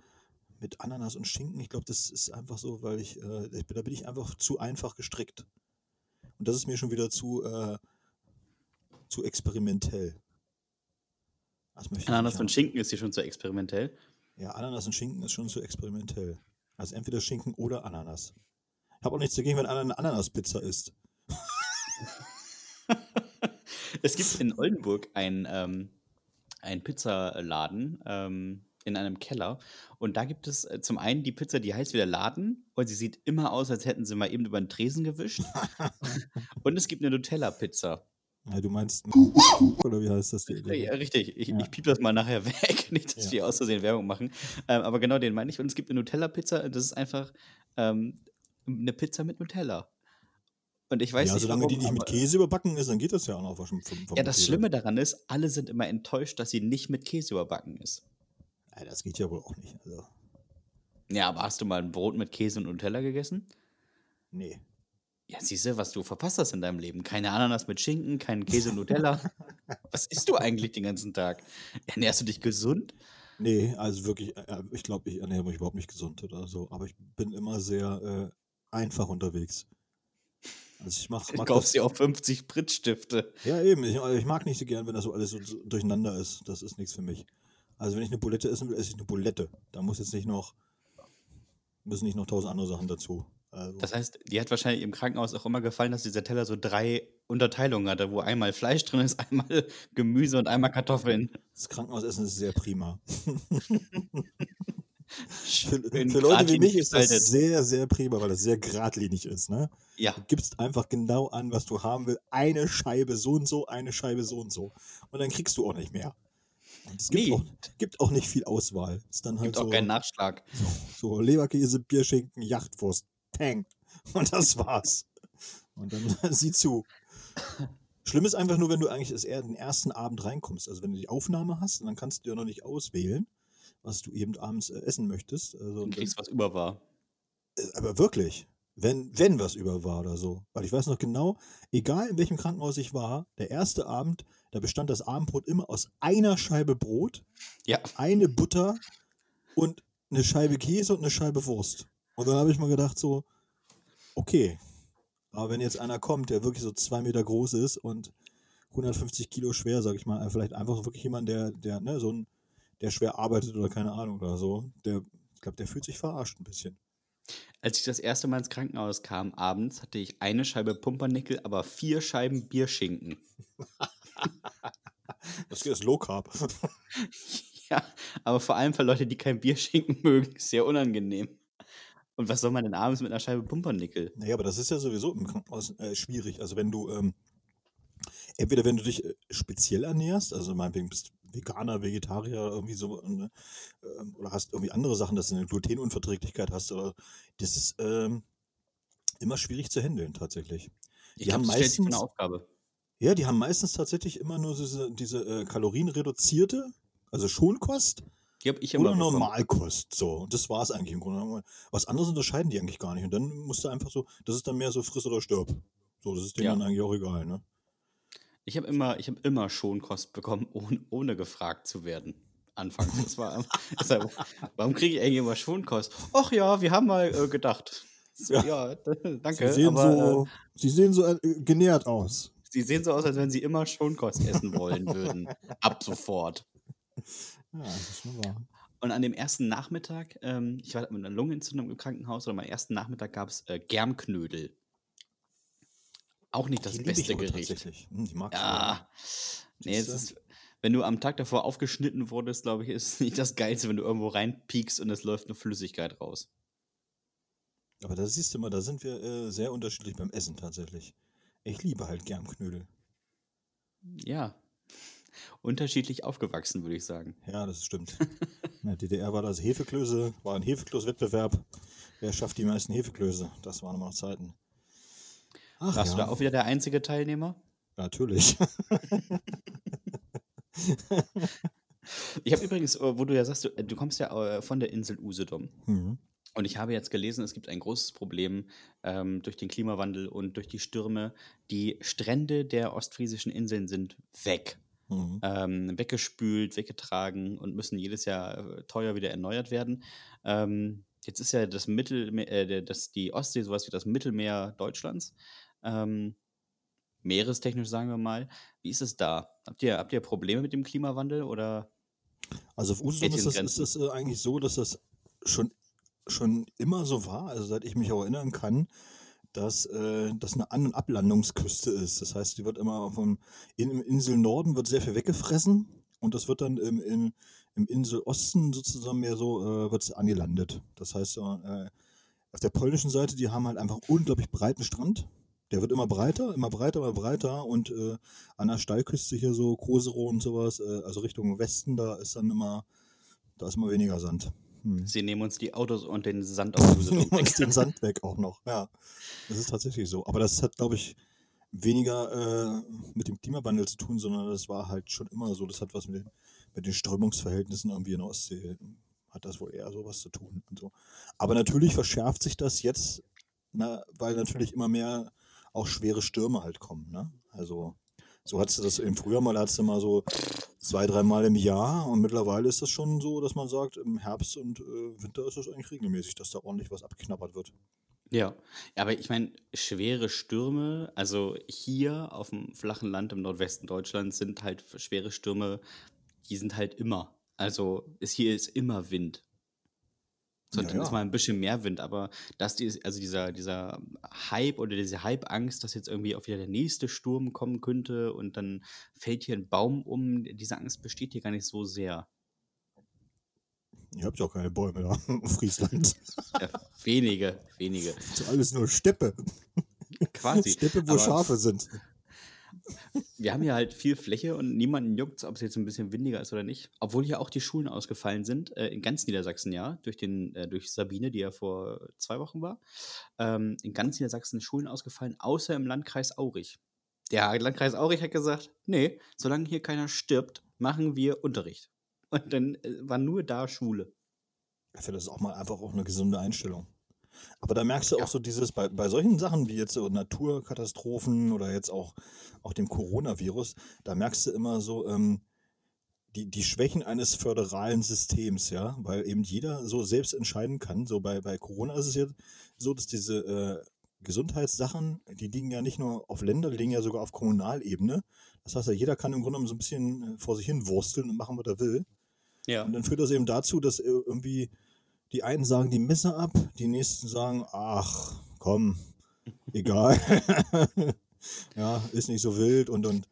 mit Ananas und Schinken, ich glaube, das ist einfach so, weil ich, äh, da bin ich einfach zu einfach gestrickt. Und das ist mir schon wieder zu, äh, zu experimentell. Ananas und Schinken ist hier schon zu experimentell. Ja, Ananas und Schinken ist schon zu experimentell. Also entweder Schinken oder Ananas. Ich habe auch nichts dagegen, wenn einer eine Ananaspizza isst. es gibt in Oldenburg einen, ähm, Pizzaladen ähm, in einem Keller. Und da gibt es äh, zum einen die Pizza, die heißt wieder Laden. Und sie sieht immer aus, als hätten sie mal eben über den Tresen gewischt. und es gibt eine Nutella-Pizza. Ja, du meinst, oder wie heißt das? Die, ja, richtig, ich, ja. ich piep das mal nachher weg, nicht, dass ja. wir aus Versehen Werbung machen. Ähm, aber genau den meine ich. Und es gibt eine Nutella-Pizza, das ist einfach ähm, eine Pizza mit Nutella. Und ich weiß ja, nicht, solange warum, die nicht mit Käse überbacken ist, dann geht das ja auch noch vom, vom Ja, das Käse. Schlimme daran ist, alle sind immer enttäuscht, dass sie nicht mit Käse überbacken ist. Ja, das geht ja wohl auch nicht. Also. Ja, aber hast du mal ein Brot mit Käse und Nutella gegessen? Nee. Ja, siehst du, was du verpasst hast in deinem Leben. Keine Ananas mit Schinken, keinen Käse und Nutella. was isst du eigentlich den ganzen Tag? Ernährst du dich gesund? Nee, also wirklich, äh, ich glaube, ich ernähre mich überhaupt nicht gesund oder so. Aber ich bin immer sehr äh, einfach unterwegs. Also ich mach, mag du kaufst dir auch 50 Spritzstifte. Ja, eben. Ich, ich, mag nicht so gern, wenn das so alles so, so durcheinander ist. Das ist nichts für mich. Also wenn ich eine Bulette essen will, esse ich eine Bulette. Da muss jetzt nicht noch, müssen nicht noch tausend andere Sachen dazu. Also. Das heißt, die hat wahrscheinlich im Krankenhaus auch immer gefallen, dass dieser Teller so drei Unterteilungen hatte, wo einmal Fleisch drin ist, einmal Gemüse und einmal Kartoffeln. Das Krankenhausessen ist sehr prima. für, für Leute wie mich ist das sehr, sehr prima, weil das sehr geradlinig ist. Ne? Ja. Du gibst einfach genau an, was du haben willst. Eine Scheibe so und so, eine Scheibe so und so. Und dann kriegst du auch nicht mehr. Und es gibt, nee. auch, gibt auch nicht viel Auswahl. Es dann halt gibt so, auch keinen Nachschlag. So, so Leberkäse, Bierschinken, Yachtwurst. Peng. Und das war's. Und dann sieh zu. Schlimm ist einfach nur, wenn du eigentlich eher den ersten Abend reinkommst. Also wenn du die Aufnahme hast, dann kannst du ja noch nicht auswählen, was du eben abends äh, essen möchtest. Also, du kriegst, was über war. Äh, aber wirklich. Wenn, wenn was über war oder so. Weil ich weiß noch genau, egal in welchem Krankenhaus ich war, der erste Abend, da bestand das Abendbrot immer aus einer Scheibe Brot, ja. eine Butter und eine Scheibe Käse und eine Scheibe Wurst. Und dann habe ich mal gedacht, so, okay, aber wenn jetzt einer kommt, der wirklich so zwei Meter groß ist und 150 Kilo schwer, sag ich mal, vielleicht einfach wirklich jemand, der, der, ne, so ein, der schwer arbeitet oder keine Ahnung oder so, der, ich glaube, der fühlt sich verarscht ein bisschen. Als ich das erste Mal ins Krankenhaus kam, abends, hatte ich eine Scheibe Pumpernickel, aber vier Scheiben Bierschinken. das ist Low Carb. ja, aber vor allem für Leute, die kein Bierschinken mögen, sehr unangenehm. Und was soll man denn abends mit einer Scheibe Pumpernickel? Naja, aber das ist ja sowieso im Krankenhaus äh, schwierig. Also wenn du, ähm, entweder wenn du dich äh, speziell ernährst, also meinetwegen bist Veganer, Vegetarier irgendwie so, ne, äh, oder hast irgendwie andere Sachen, dass du eine Glutenunverträglichkeit hast, oder das ist ähm, immer schwierig zu handeln tatsächlich. Die ich glaub, haben meistens, eine Aufgabe. Ja, die haben meistens tatsächlich immer nur diese, diese äh, kalorienreduzierte, also Schonkost die habe ich immer Oder Normalkost, so. Und das war es eigentlich im Grunde. Was anderes unterscheiden die eigentlich gar nicht. Und dann musst du einfach so, das ist dann mehr so friss oder stirb. So, das ist denen ja. dann eigentlich auch egal, ne? Ich habe immer, hab immer Schonkost bekommen, ohne, ohne gefragt zu werden. anfangs. Das war, deshalb, warum kriege ich eigentlich immer Schonkost? Ach ja, wir haben mal äh, gedacht. So, Ja. ja. danke. Sie sehen, aber, so, Sie sehen so äh, genährt aus. äh, sie sehen so aus, als wenn sie immer Schonkost essen wollen würden. Ab sofort. Ja, das ist wahr. Und an dem ersten Nachmittag, ähm, ich war mit einer Lungenentzündung im Krankenhaus, und am ersten Nachmittag gab es äh, Germknödel. Auch nicht das Die liebe ich beste aber Gericht. tatsächlich. Hm, die mag ich Ja. Nee, es Siehste? ist, wenn du am Tag davor aufgeschnitten wurdest, glaube ich, ist es nicht das Geilste, wenn du irgendwo reinpiekst und es läuft eine Flüssigkeit raus. Aber da siehst du mal, da sind wir äh, sehr unterschiedlich beim Essen tatsächlich. Ich liebe halt Germknödel. Ja. Unterschiedlich aufgewachsen, würde ich sagen. Ja, das stimmt. In der DDR war das Hefeklöße, war ein Hefeklöße-Wettbewerb. Wer schafft die meisten Hefeklöße? Das waren immer noch Zeiten. Ach Warst ja, du da auch wieder der einzige Teilnehmer? natürlich. Ich habe übrigens, äh, wo du ja sagst, du, äh, du kommst ja äh, von der Insel Usedom. Mhm. Und ich habe jetzt gelesen, es gibt ein großes Problem ähm, durch den Klimawandel und durch die Stürme. Die Strände der ostfriesischen Inseln sind weg. Mhm. ähm, weggespült, weggetragen und müssen jedes Jahr äh, teuer wieder erneuert werden. Ähm, jetzt ist ja das Mittelmeer, äh, das, die Ostsee sowas wie das Mittelmeer Deutschlands. Ähm, meerestechnisch sagen wir mal. Wie ist es da? Habt ihr, habt ihr Probleme mit dem Klimawandel oder? Also auf Usedom ist das, ist das äh, eigentlich so, dass das schon, schon immer so war, also seit ich mich auch erinnern kann, dass äh, das eine An- und Ablandungsküste ist. Das heißt, die wird immer vom in, im Inselnorden wird sehr viel weggefressen und das wird dann im, in, im Inselosten sozusagen mehr so äh, wird angelandet. Das heißt, äh, auf der polnischen Seite, die haben halt einfach unglaublich breiten Strand. Der wird immer breiter, immer breiter, immer breiter und äh, an der Steilküste hier so Kosero und sowas, äh, also Richtung Westen, da ist dann immer, da ist immer weniger Sand. Hm. Sie nehmen uns die Autos und den Sand aus uns den Sand weg auch noch. Ja, das ist tatsächlich so. Aber das hat, glaube ich, weniger äh, mit dem Klimawandel zu tun, sondern das war halt schon immer so. Das hat was mit den, mit den Strömungsverhältnissen irgendwie in der Ostsee, hat das wohl eher sowas zu tun. Und so. Aber natürlich verschärft sich das jetzt, na, weil natürlich immer mehr auch schwere Stürme halt kommen. Ne? Also so hattest du das im Frühjahr mal, da hattest du mal so zwei, dreimal im Jahr und mittlerweile ist das schon so, dass man sagt, im Herbst und äh, Winter ist das eigentlich regelmäßig, dass da ordentlich was abgeknabbert wird. Ja, aber ich meine, schwere Stürme, also hier auf dem flachen Land im Nordwesten Deutschlands sind halt schwere Stürme, die sind halt immer. Also ist, hier ist immer Wind. So, Ja, ja. ist mal ein bisschen mehr Wind, aber das die, also dieser, dieser Hype oder diese Hype-Angst, dass jetzt irgendwie auch wieder der nächste Sturm kommen könnte und dann fällt hier ein Baum um, diese Angst besteht hier gar nicht so sehr. Ihr habt ja auch keine Bäume da in Friesland. Ja, wenige, wenige. Das ist alles nur Steppe. Quasi. Steppe, wo Aber- Schafe sind. Wir haben hier halt viel Fläche und niemanden juckt, ob es jetzt ein bisschen windiger ist oder nicht. Obwohl hier auch die Schulen ausgefallen sind, äh, in ganz Niedersachsen ja, durch, den, äh, durch Sabine, die ja vor zwei Wochen war. Ähm, in ganz Niedersachsen Schulen ausgefallen, außer im Landkreis Aurich. Der Landkreis Aurich hat gesagt, nee, solange hier keiner stirbt, machen wir Unterricht. Und dann äh, war nur da Schule. Ich finde das ist auch mal einfach auch eine gesunde Einstellung. Aber da merkst du Ja. auch so dieses, bei, bei solchen Sachen wie jetzt so Naturkatastrophen oder jetzt auch, auch dem Coronavirus, da merkst du immer so ähm, die, die Schwächen eines föderalen Systems, ja, weil eben jeder so selbst entscheiden kann. So bei, bei Corona ist es jetzt so, dass diese äh, Gesundheitssachen, die liegen ja nicht nur auf Länder, die liegen ja sogar auf Kommunalebene. Das heißt ja, jeder kann im Grunde genommen so ein bisschen äh, vor sich hin wursteln und machen, was er will. Ja. Und dann führt das eben dazu, dass irgendwie die einen sagen die Messer ab, die nächsten sagen, ach, komm, egal. ja, ist nicht so wild und, und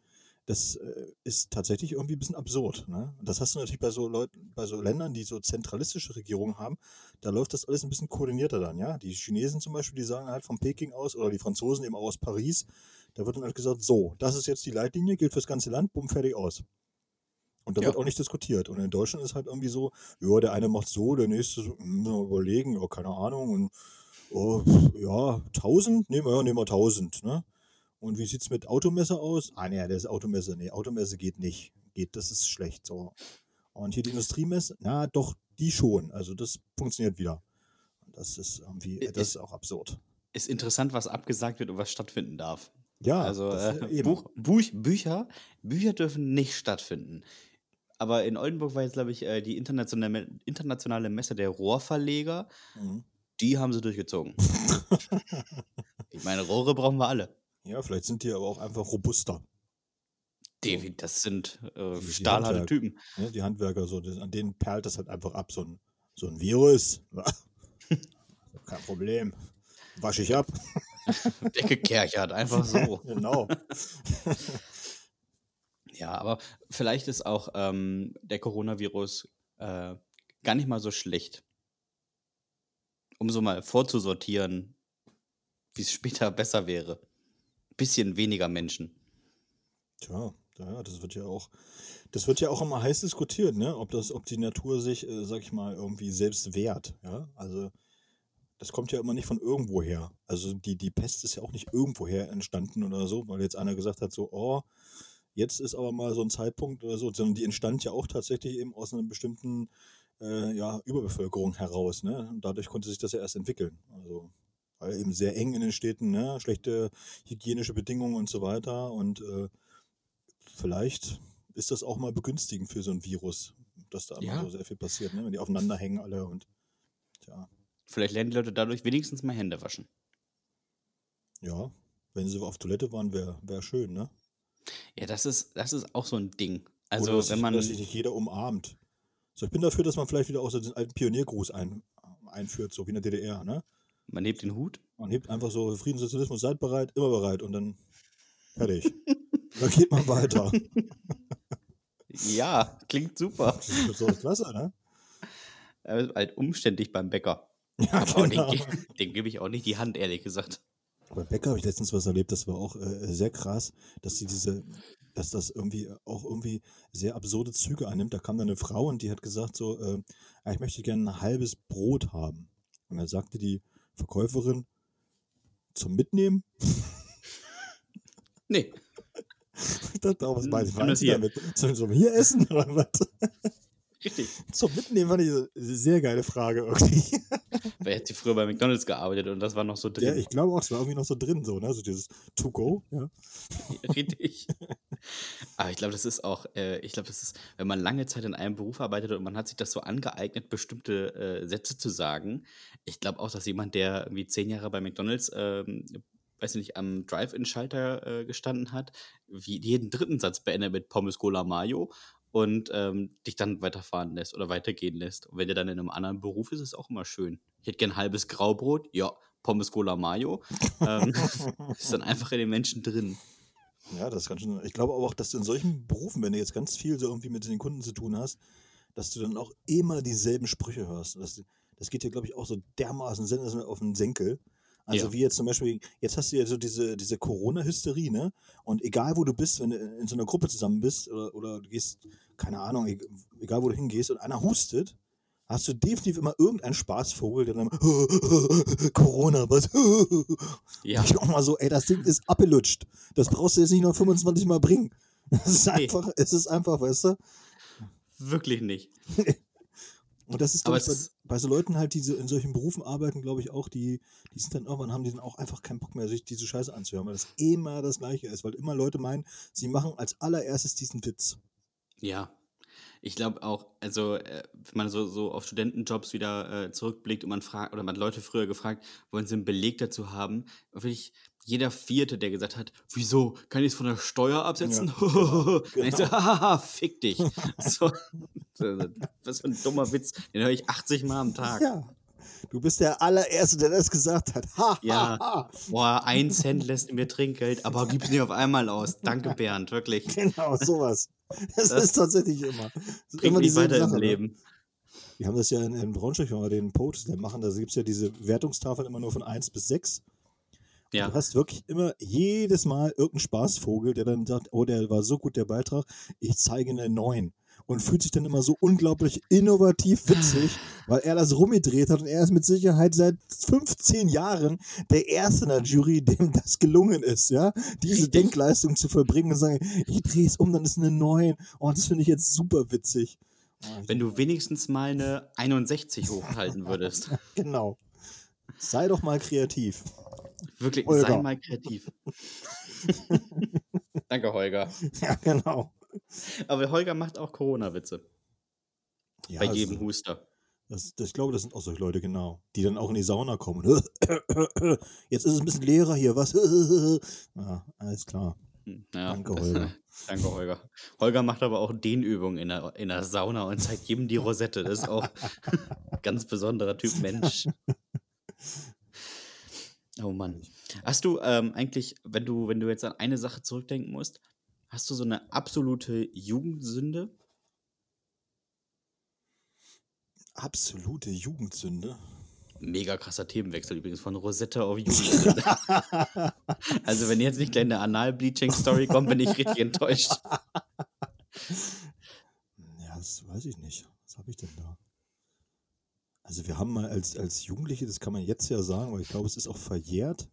das äh, ist tatsächlich irgendwie ein bisschen absurd. Ne? Das hast du natürlich bei so Leuten, bei so Ländern, die so zentralistische Regierungen haben, da läuft das alles ein bisschen koordinierter dann, ja. Die Chinesen zum Beispiel, die sagen halt von Peking aus, oder die Franzosen eben auch aus Paris, da wird dann halt gesagt, so, das ist jetzt die Leitlinie, gilt fürs ganze Land, bumm, fertig aus. Und da Ja. wird auch nicht diskutiert. Und in Deutschland ist halt irgendwie so, ja, der eine macht so, der nächste so, hm, überlegen, ja, keine Ahnung. Und oh, ja, 1000? Nehmen wir, ja, nehmen wir 1000, ne? Und wie sieht's mit Automesse aus? Ah, nee, das ist Automesse. Nee, Automesse geht nicht. Geht, das ist schlecht. So. Und hier die Industriemesse, na doch, die schon. Also das funktioniert wieder. Das ist irgendwie, das ist- ist auch absurd. Ist interessant, was abgesagt wird und was stattfinden darf. Ja, also äh. Buch, Buch, Bücher, Bücher dürfen nicht stattfinden. Aber in Oldenburg war jetzt, glaube ich, äh, die internationale, internationale Messe der Rohrverleger. Mhm. Die haben sie durchgezogen. ich meine, Rohre brauchen wir alle. Ja, vielleicht sind die aber auch einfach robuster. Die, das sind äh, stahlharte Typen. Ne? Die Handwerker, so, das, an denen perlt das halt einfach ab, so ein, so ein Virus. Kein Problem. Wasche ich ab. Decke Kerchert, einfach so. Genau. Ja, aber vielleicht ist auch ähm, der Coronavirus äh, gar nicht mal so schlecht. Um so mal vorzusortieren, wie es später besser wäre. Bisschen weniger Menschen. Tja, ja, das wird ja auch, das wird ja auch immer heiß diskutiert, ne? Ob das, ob die Natur sich, äh, sag ich mal, irgendwie selbst wehrt. Ja, also das kommt ja immer nicht von irgendwoher. Also die, die Pest ist ja auch nicht irgendwoher entstanden oder so, weil jetzt einer gesagt hat, so, oh, jetzt ist aber mal so ein Zeitpunkt oder so, sondern die entstand ja auch tatsächlich eben aus einer bestimmten äh, ja, Überbevölkerung heraus, ne? Und dadurch konnte sich das ja erst entwickeln. Also weil eben sehr eng in den Städten, ne? schlechte hygienische Bedingungen und so weiter. Und äh, vielleicht ist das auch mal begünstigend für so ein Virus, dass da immer Ja. so sehr viel passiert, ne? wenn die aufeinander hängen alle und tja, Vielleicht lernen die Leute dadurch wenigstens mal Hände waschen. ja, wenn sie auf Toilette waren, wäre wär schön, ne? Ja, das ist, das ist auch so ein Ding. Oder Also, dass wenn sich, man. dass sich nicht jeder umarmt. So, ich bin dafür, dass man vielleicht wieder auch so den alten Pioniergruß ein, einführt, so wie in der DDR, ne? Man hebt den Hut. Man hebt einfach so Friedenssozialismus, seid bereit, immer bereit und dann fertig. dann geht man weiter. Ja, klingt super. Das ist so klasse, ne? Äh, halt umständlich beim Bäcker. Ja, genau. dem, dem gebe ich auch nicht die Hand, ehrlich gesagt. Bei Becker habe ich letztens was erlebt, das war auch äh, sehr krass, dass sie diese, dass das irgendwie auch irgendwie sehr absurde Züge annimmt. Da kam dann eine Frau und die hat gesagt so, äh, "Ah, ich möchte gerne ein halbes Brot haben. Und dann sagte die Verkäuferin zum Mitnehmen. Nee, Ich dachte auch, was sie hier. damit? Zum, zum hier essen oder was? richtig. Zum Mitnehmen fand ich eine sehr geile Frage irgendwie. Wer hätte früher bei McDonalds gearbeitet und das war noch so drin? Ja, ich glaube auch, es war irgendwie noch so drin, so, ne? So dieses To-Go, ja. Richtig. Aber ich glaube, das ist auch, äh, ich glaube, das ist, wenn man lange Zeit in einem Beruf arbeitet und man hat sich das so angeeignet, bestimmte äh, Sätze zu sagen. Ich glaube auch, dass jemand, der irgendwie zehn Jahre bei McDonalds, ähm, weiß ich nicht, am Drive-In-Schalter äh, gestanden hat, wie jeden dritten Satz beendet mit Pommes Cola Mayo und ähm, dich dann weiterfahren lässt oder weitergehen lässt. Und wenn der dann in einem anderen Beruf ist, ist es auch immer schön. Ich hätte gern halbes Graubrot, ja, Pommes Cola Mayo. ähm, ist dann einfach in den Menschen drin. Ja, das kann schon. Ich glaube aber auch, dass du in solchen Berufen, wenn du jetzt ganz viel so irgendwie mit den Kunden zu tun hast, dass du dann auch immer dieselben Sprüche hörst. Das, das geht dir, glaube ich, auch so dermaßen sen- auf den Senkel. Also Ja. wie jetzt zum Beispiel, jetzt hast du ja so diese, diese Corona-Hysterie, ne? Und egal wo du bist, wenn du in so einer Gruppe zusammen bist oder, oder du gehst, keine Ahnung, e- egal wo du hingehst und einer hustet, hast du definitiv immer irgendeinen Spaßvogel, der dann Corona, was? Ja. Ich auch mal so, ey, das Ding ist abgelutscht. Das brauchst du jetzt nicht noch 25 Mal bringen. Das ist Nee. einfach, es ist einfach, weißt du? Wirklich nicht. Und das ist, Aber glaub ich, bei, bei so Leuten halt, die so in solchen Berufen arbeiten, glaube ich auch, die, die sind dann irgendwann, haben die dann auch einfach keinen Bock mehr, sich diese Scheiße anzuhören, weil das immer das Gleiche ist, weil immer Leute meinen, sie machen als allererstes diesen Witz. Ja. Ich glaube auch, also äh, wenn man so, so auf Studentenjobs wieder äh, zurückblickt und man fragt, oder man hat Leute früher gefragt, wollen sie einen Beleg dazu haben, wirklich jeder Vierte, der gesagt hat, wieso, kann ich es von der Steuer absetzen? Ja, genau, Und ich so, genau. haha, fick dich. so, was für ein dummer Witz, den höre ich 80 Mal am Tag. Ja. Du bist der allererste, der das gesagt hat. Ha, Ja. ha, ha. Boah, ein Cent lässt mir Trinkgeld, aber gib's nicht auf einmal aus. Danke, Bernd, wirklich. Genau, sowas. Das, Das ist tatsächlich immer. Das immer dieselbe weiter im Sache, ne? Leben. Wir haben das ja in, in Braunschweig, wenn wir den der machen, da gibt es ja diese Wertungstafeln immer nur von 1 bis 6. Ja. Du hast wirklich immer jedes Mal irgendeinen Spaßvogel, der dann sagt, oh, der war so gut, der Beitrag, ich zeige eine 9. Und fühlt sich dann immer so unglaublich innovativ witzig, weil er das rumgedreht hat und er ist mit Sicherheit seit 15 Jahren der Erste in der Jury, dem das gelungen ist, ja, diese. Denkleistung zu vollbringen und sagen, ich drehe es um, dann ist eine 9. Oh, das finde ich jetzt super witzig. Oh, Wenn du wenigstens mal eine 61 hochhalten würdest. Genau. Sei doch mal kreativ. Wirklich, Holger. sei mal kreativ. Danke, Holger. Ja, genau. Aber Holger macht auch Corona-Witze. Ja, bei jedem Huster. Das, das, ich glaube, das sind auch solche Leute, genau. Die dann auch in die Sauna kommen. Jetzt ist es ein bisschen leerer hier, was? Ja, alles klar. Hm, Ja, Danke, Holger. Danke, Holger. Holger macht aber auch Dehnübungen in der, in der Sauna und zeigt jedem die Rosette. Das ist auch ein ganz besonderer Typ Mensch. Oh Mann. Hast du ähm, eigentlich, wenn du, wenn du jetzt an eine Sache zurückdenken musst, hast du so eine absolute Jugendsünde? Absolute Jugendsünde. Mega krasser Themenwechsel übrigens von Rosette auf Jugendsünde. also wenn jetzt nicht gleich eine Anal-Bleaching-Story kommt, bin ich richtig enttäuscht. Ja, das weiß ich nicht. Was habe ich denn da? Also wir haben mal als, als Jugendliche, das kann man jetzt ja sagen, weil ich glaube, es ist auch verjährt,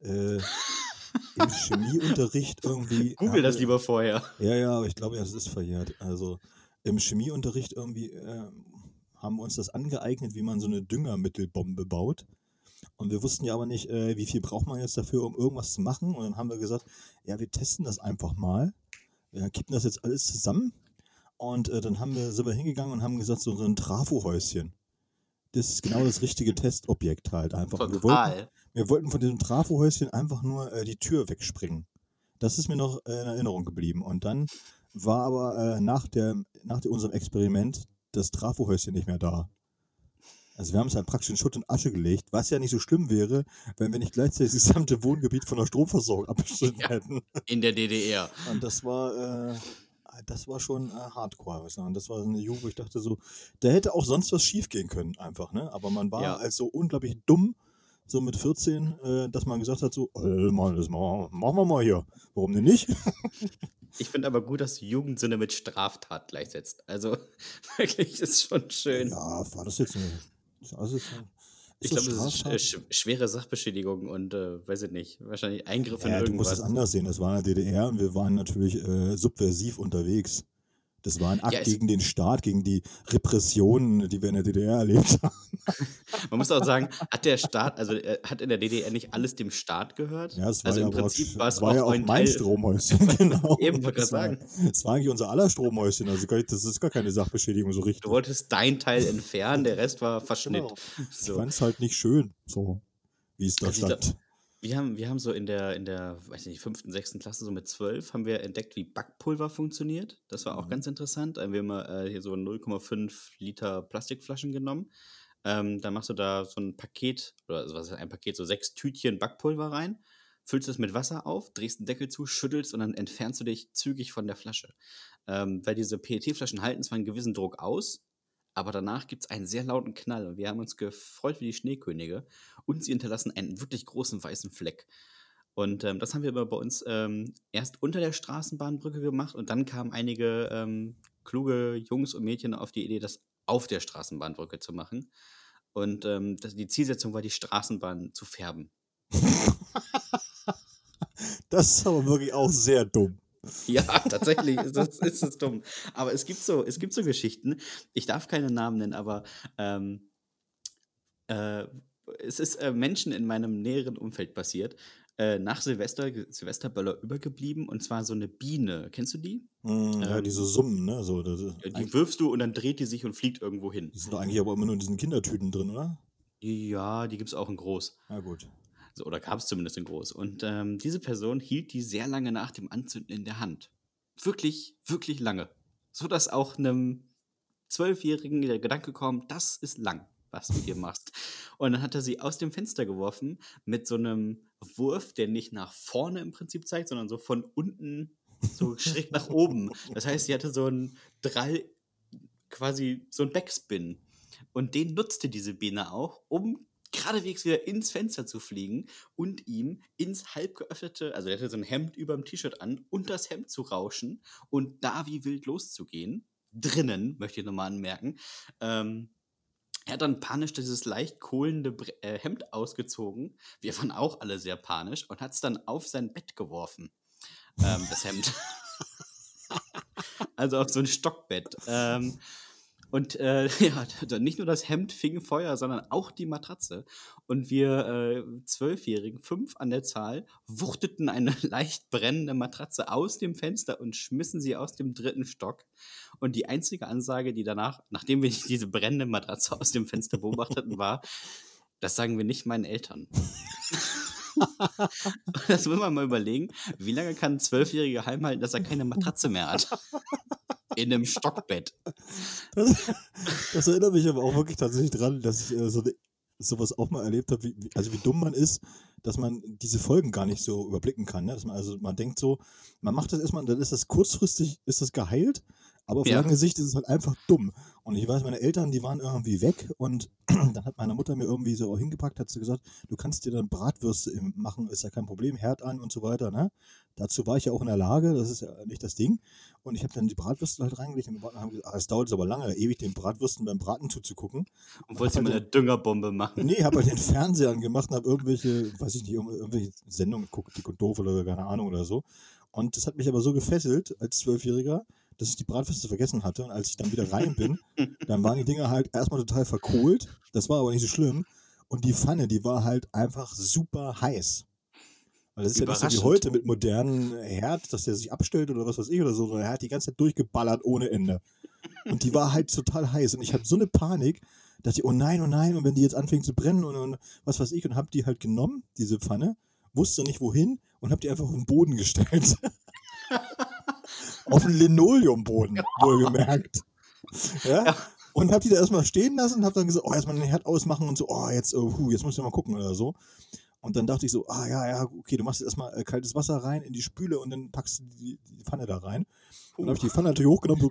äh, im Chemieunterricht irgendwie. Google das lieber vorher. Ja, ja, aber ich glaube, ja, es ist verjährt. Also im Chemieunterricht irgendwie äh, haben wir uns das angeeignet, wie man so eine Düngermittelbombe baut. Und wir wussten ja aber nicht, äh, wie viel braucht man jetzt dafür, um irgendwas zu machen. Und dann haben wir gesagt, ja, wir testen das einfach mal. Wir kippen das jetzt alles zusammen. Und äh, dann haben wir, sind wir hingegangen und haben gesagt, so, so ein Trafohäuschen. Das ist genau das richtige Testobjekt halt einfach. Wir wollten, Total. Wir wollten von diesem Trafohäuschen einfach nur äh, die Tür wegspringen. Das ist mir noch äh, in Erinnerung geblieben. Und dann war aber äh, nach, der, nach unserem Experiment das Trafohäuschen nicht mehr da. Also wir haben es halt praktisch in Schutt und Asche gelegt, was ja nicht so schlimm wäre, wenn wir nicht gleichzeitig das gesamte Wohngebiet von der Stromversorgung abgeschnitten Ja. hätten. In der DDR. Und das war, äh, das war schon äh, Hardcore, sagen. Das war so eine Jugend, wo ich dachte so, da hätte auch sonst was schief gehen können, einfach, ne? Aber man war Ja. als so unglaublich dumm, so mit 14, äh, dass man gesagt hat, so, äh, Mann, das machen, machen wir mal hier. Warum denn nicht? Ich finde aber gut, dass du Jugendsünde mit Straftat gleichsetzt. Also wirklich ist schon schön. Ja, war das jetzt eine. Ist, ich glaube, das ist äh, sch schwere Sachbeschädigung und äh, weiß ich nicht, wahrscheinlich Eingriff in ja, du musst irgendwas. es anders sehen. Das war in der DDR und wir waren natürlich äh, subversiv unterwegs. Das war ein Akt Ja, es- gegen den Staat, gegen die Repressionen, die wir in der DDR erlebt haben. Man muss auch sagen, hat der Staat, also äh, hat in der DDR nicht alles dem Staat gehört? Ja, es war also ja im Prinzip auch, war es war auch ja auch ein mein Teil. Stromhäuschen, genau. Eben, wollte war, gerade das war eigentlich unser aller Stromhäuschen. Also das ist gar keine Sachbeschädigung so richtig. Du wolltest dein Teil entfernen, der Rest war Verschnitt. Genau. Ich So. fand es halt nicht schön, so wie es da Also ich stand. Wir haben, wir haben so in der, in der, weiß nicht, fünften, sechsten Klasse, so mit zwölf, haben wir entdeckt, wie Backpulver funktioniert. Das war auch Mhm. ganz interessant. Wir haben äh, hier so 0,5 Liter Plastikflaschen genommen. Ähm, dann machst du da so ein Paket, oder also was ist ein Paket, so sechs Tütchen Backpulver rein, füllst es mit Wasser auf, drehst den Deckel zu, schüttelst und dann entfernst du dich zügig von der Flasche. Ähm, weil diese PET-Flaschen halten zwar einen gewissen Druck aus, aber danach gibt es einen sehr lauten Knall und wir haben uns gefreut wie die Schneekönige und sie hinterlassen einen wirklich großen weißen Fleck. Und ähm, das haben wir bei uns ähm, erst unter der Straßenbahnbrücke gemacht und dann kamen einige ähm, kluge Jungs und Mädchen auf die Idee, das auf der Straßenbahnbrücke zu machen. Und ähm, das, die Zielsetzung war, die Straßenbahn zu färben. Das ist aber wirklich auch sehr dumm. Ja, tatsächlich ist das, ist das dumm. Aber es gibt so, es gibt so Geschichten. Ich darf keine Namen nennen, aber ähm, äh, es ist äh, Menschen in meinem näheren Umfeld passiert. Äh, nach Silvester, Silvesterböller übergeblieben und zwar so eine Biene. Kennst du die? Hm, ja, Ähm, diese Summen, ne? So, das, Die wirfst du und dann dreht die sich und fliegt irgendwo hin. die sind doch eigentlich aber immer nur in diesen Kindertüten drin, oder? Ja, die gibt es auch in groß. Ja, gut. Oder gab es zumindest in groß. Und ähm, diese Person hielt die sehr lange nach dem Anzünden in der Hand. Wirklich, wirklich lange. So dass auch einem Zwölfjährigen der Gedanke kommt, das ist lang, was du hier machst. Und dann hat er sie aus dem Fenster geworfen mit so einem Wurf, der nicht nach vorne im Prinzip zeigt, sondern so von unten so schräg nach oben. Das heißt, sie hatte so einen Drall, quasi so einen Backspin. Und den nutzte diese Biene auch, um geradewegs wieder ins Fenster zu fliegen und ihm ins halb geöffnete, also er hatte so ein Hemd über dem T-Shirt an, und das Hemd zu rauschen und da wie wild loszugehen. Drinnen, möchte ich nochmal anmerken. Ähm, er hat dann panisch dieses leicht kohlende Bre äh, Hemd ausgezogen. Wir waren auch alle sehr panisch und hat es dann auf sein Bett geworfen. Ähm, das Hemd. also auf so ein Stockbett. Ähm, Und äh, ja, d- nicht nur das Hemd fing Feuer, sondern auch die Matratze. Und wir äh, Zwölfjährigen, fünf an der Zahl, wuchteten eine leicht brennende Matratze aus dem Fenster und schmissen sie aus dem dritten Stock. Und die einzige Ansage, die danach, nachdem wir diese brennende Matratze aus dem Fenster beobachteten, war, das sagen wir nicht meinen Eltern. das muss man mal überlegen. Wie lange kann ein Zwölfjähriger heimhalten, dass er keine Matratze mehr hat? In einem Stockbett. Das, das erinnert mich aber auch wirklich tatsächlich dran, dass ich äh, so ne, sowas auch mal erlebt habe, wie, wie- also wie dumm man ist, dass man diese Folgen gar nicht so überblicken kann. Ne? Dass man, also man denkt so, man macht das erstmal, dann ist das kurzfristig, ist das geheilt, aber auf Ja. lange Sicht ist es halt einfach dumm. Und ich weiß, meine Eltern, die waren irgendwie weg und dann hat meine Mutter mir irgendwie so hingepackt, hat sie gesagt, du kannst dir dann Bratwürste machen, ist ja kein Problem, Herd an und so weiter. Ne? Dazu war ich ja auch in der Lage, das ist ja nicht das Ding. Und ich habe dann die Bratwürste halt reingelegt und haben gesagt, ah, es dauert aber lange, ewig den Bratwürsten beim Braten zuzugucken. Und wollte sie mal eine Düngerbombe machen. Nee, habe halt den Fernseher angemacht und habe irgendwelche, weiß ich nicht, irgendw- irgendwelche Sendungen geguckt, und doof oder keine Ahnung oder so. Und das hat mich aber so gefesselt als Zwölfjähriger, dass ich die Bratwürste vergessen hatte. Und als ich dann wieder rein bin, dann waren die Dinger halt erstmal total verkohlt. Das war aber nicht so schlimm. Und die Pfanne, die war halt einfach super heiß. Weil das ist ja nicht so wie heute mit modernen Herd, dass der sich abstellt oder was weiß ich oder so, sondern er hat die ganze Zeit durchgeballert ohne Ende. Und die war halt total heiß. Und ich hatte so eine Panik, dass ich, oh nein, oh nein, und wenn die jetzt anfängt zu brennen und, und was weiß ich, und hab die halt genommen, diese Pfanne, wusste nicht wohin und hab die einfach auf den Boden gestellt. auf den Linoleumboden, wohlgemerkt. Ja? Ja. Und hab die da erstmal stehen lassen und hab dann gesagt, oh, erstmal den Herd ausmachen und so, oh, jetzt, hu, jetzt muss ich mal gucken oder so. Und dann dachte ich so, ah ja, ja, okay, du machst jetzt erstmal äh, kaltes Wasser rein in die Spüle und dann packst du die, die Pfanne da rein. Und dann habe ich die Pfanne natürlich hochgenommen, so.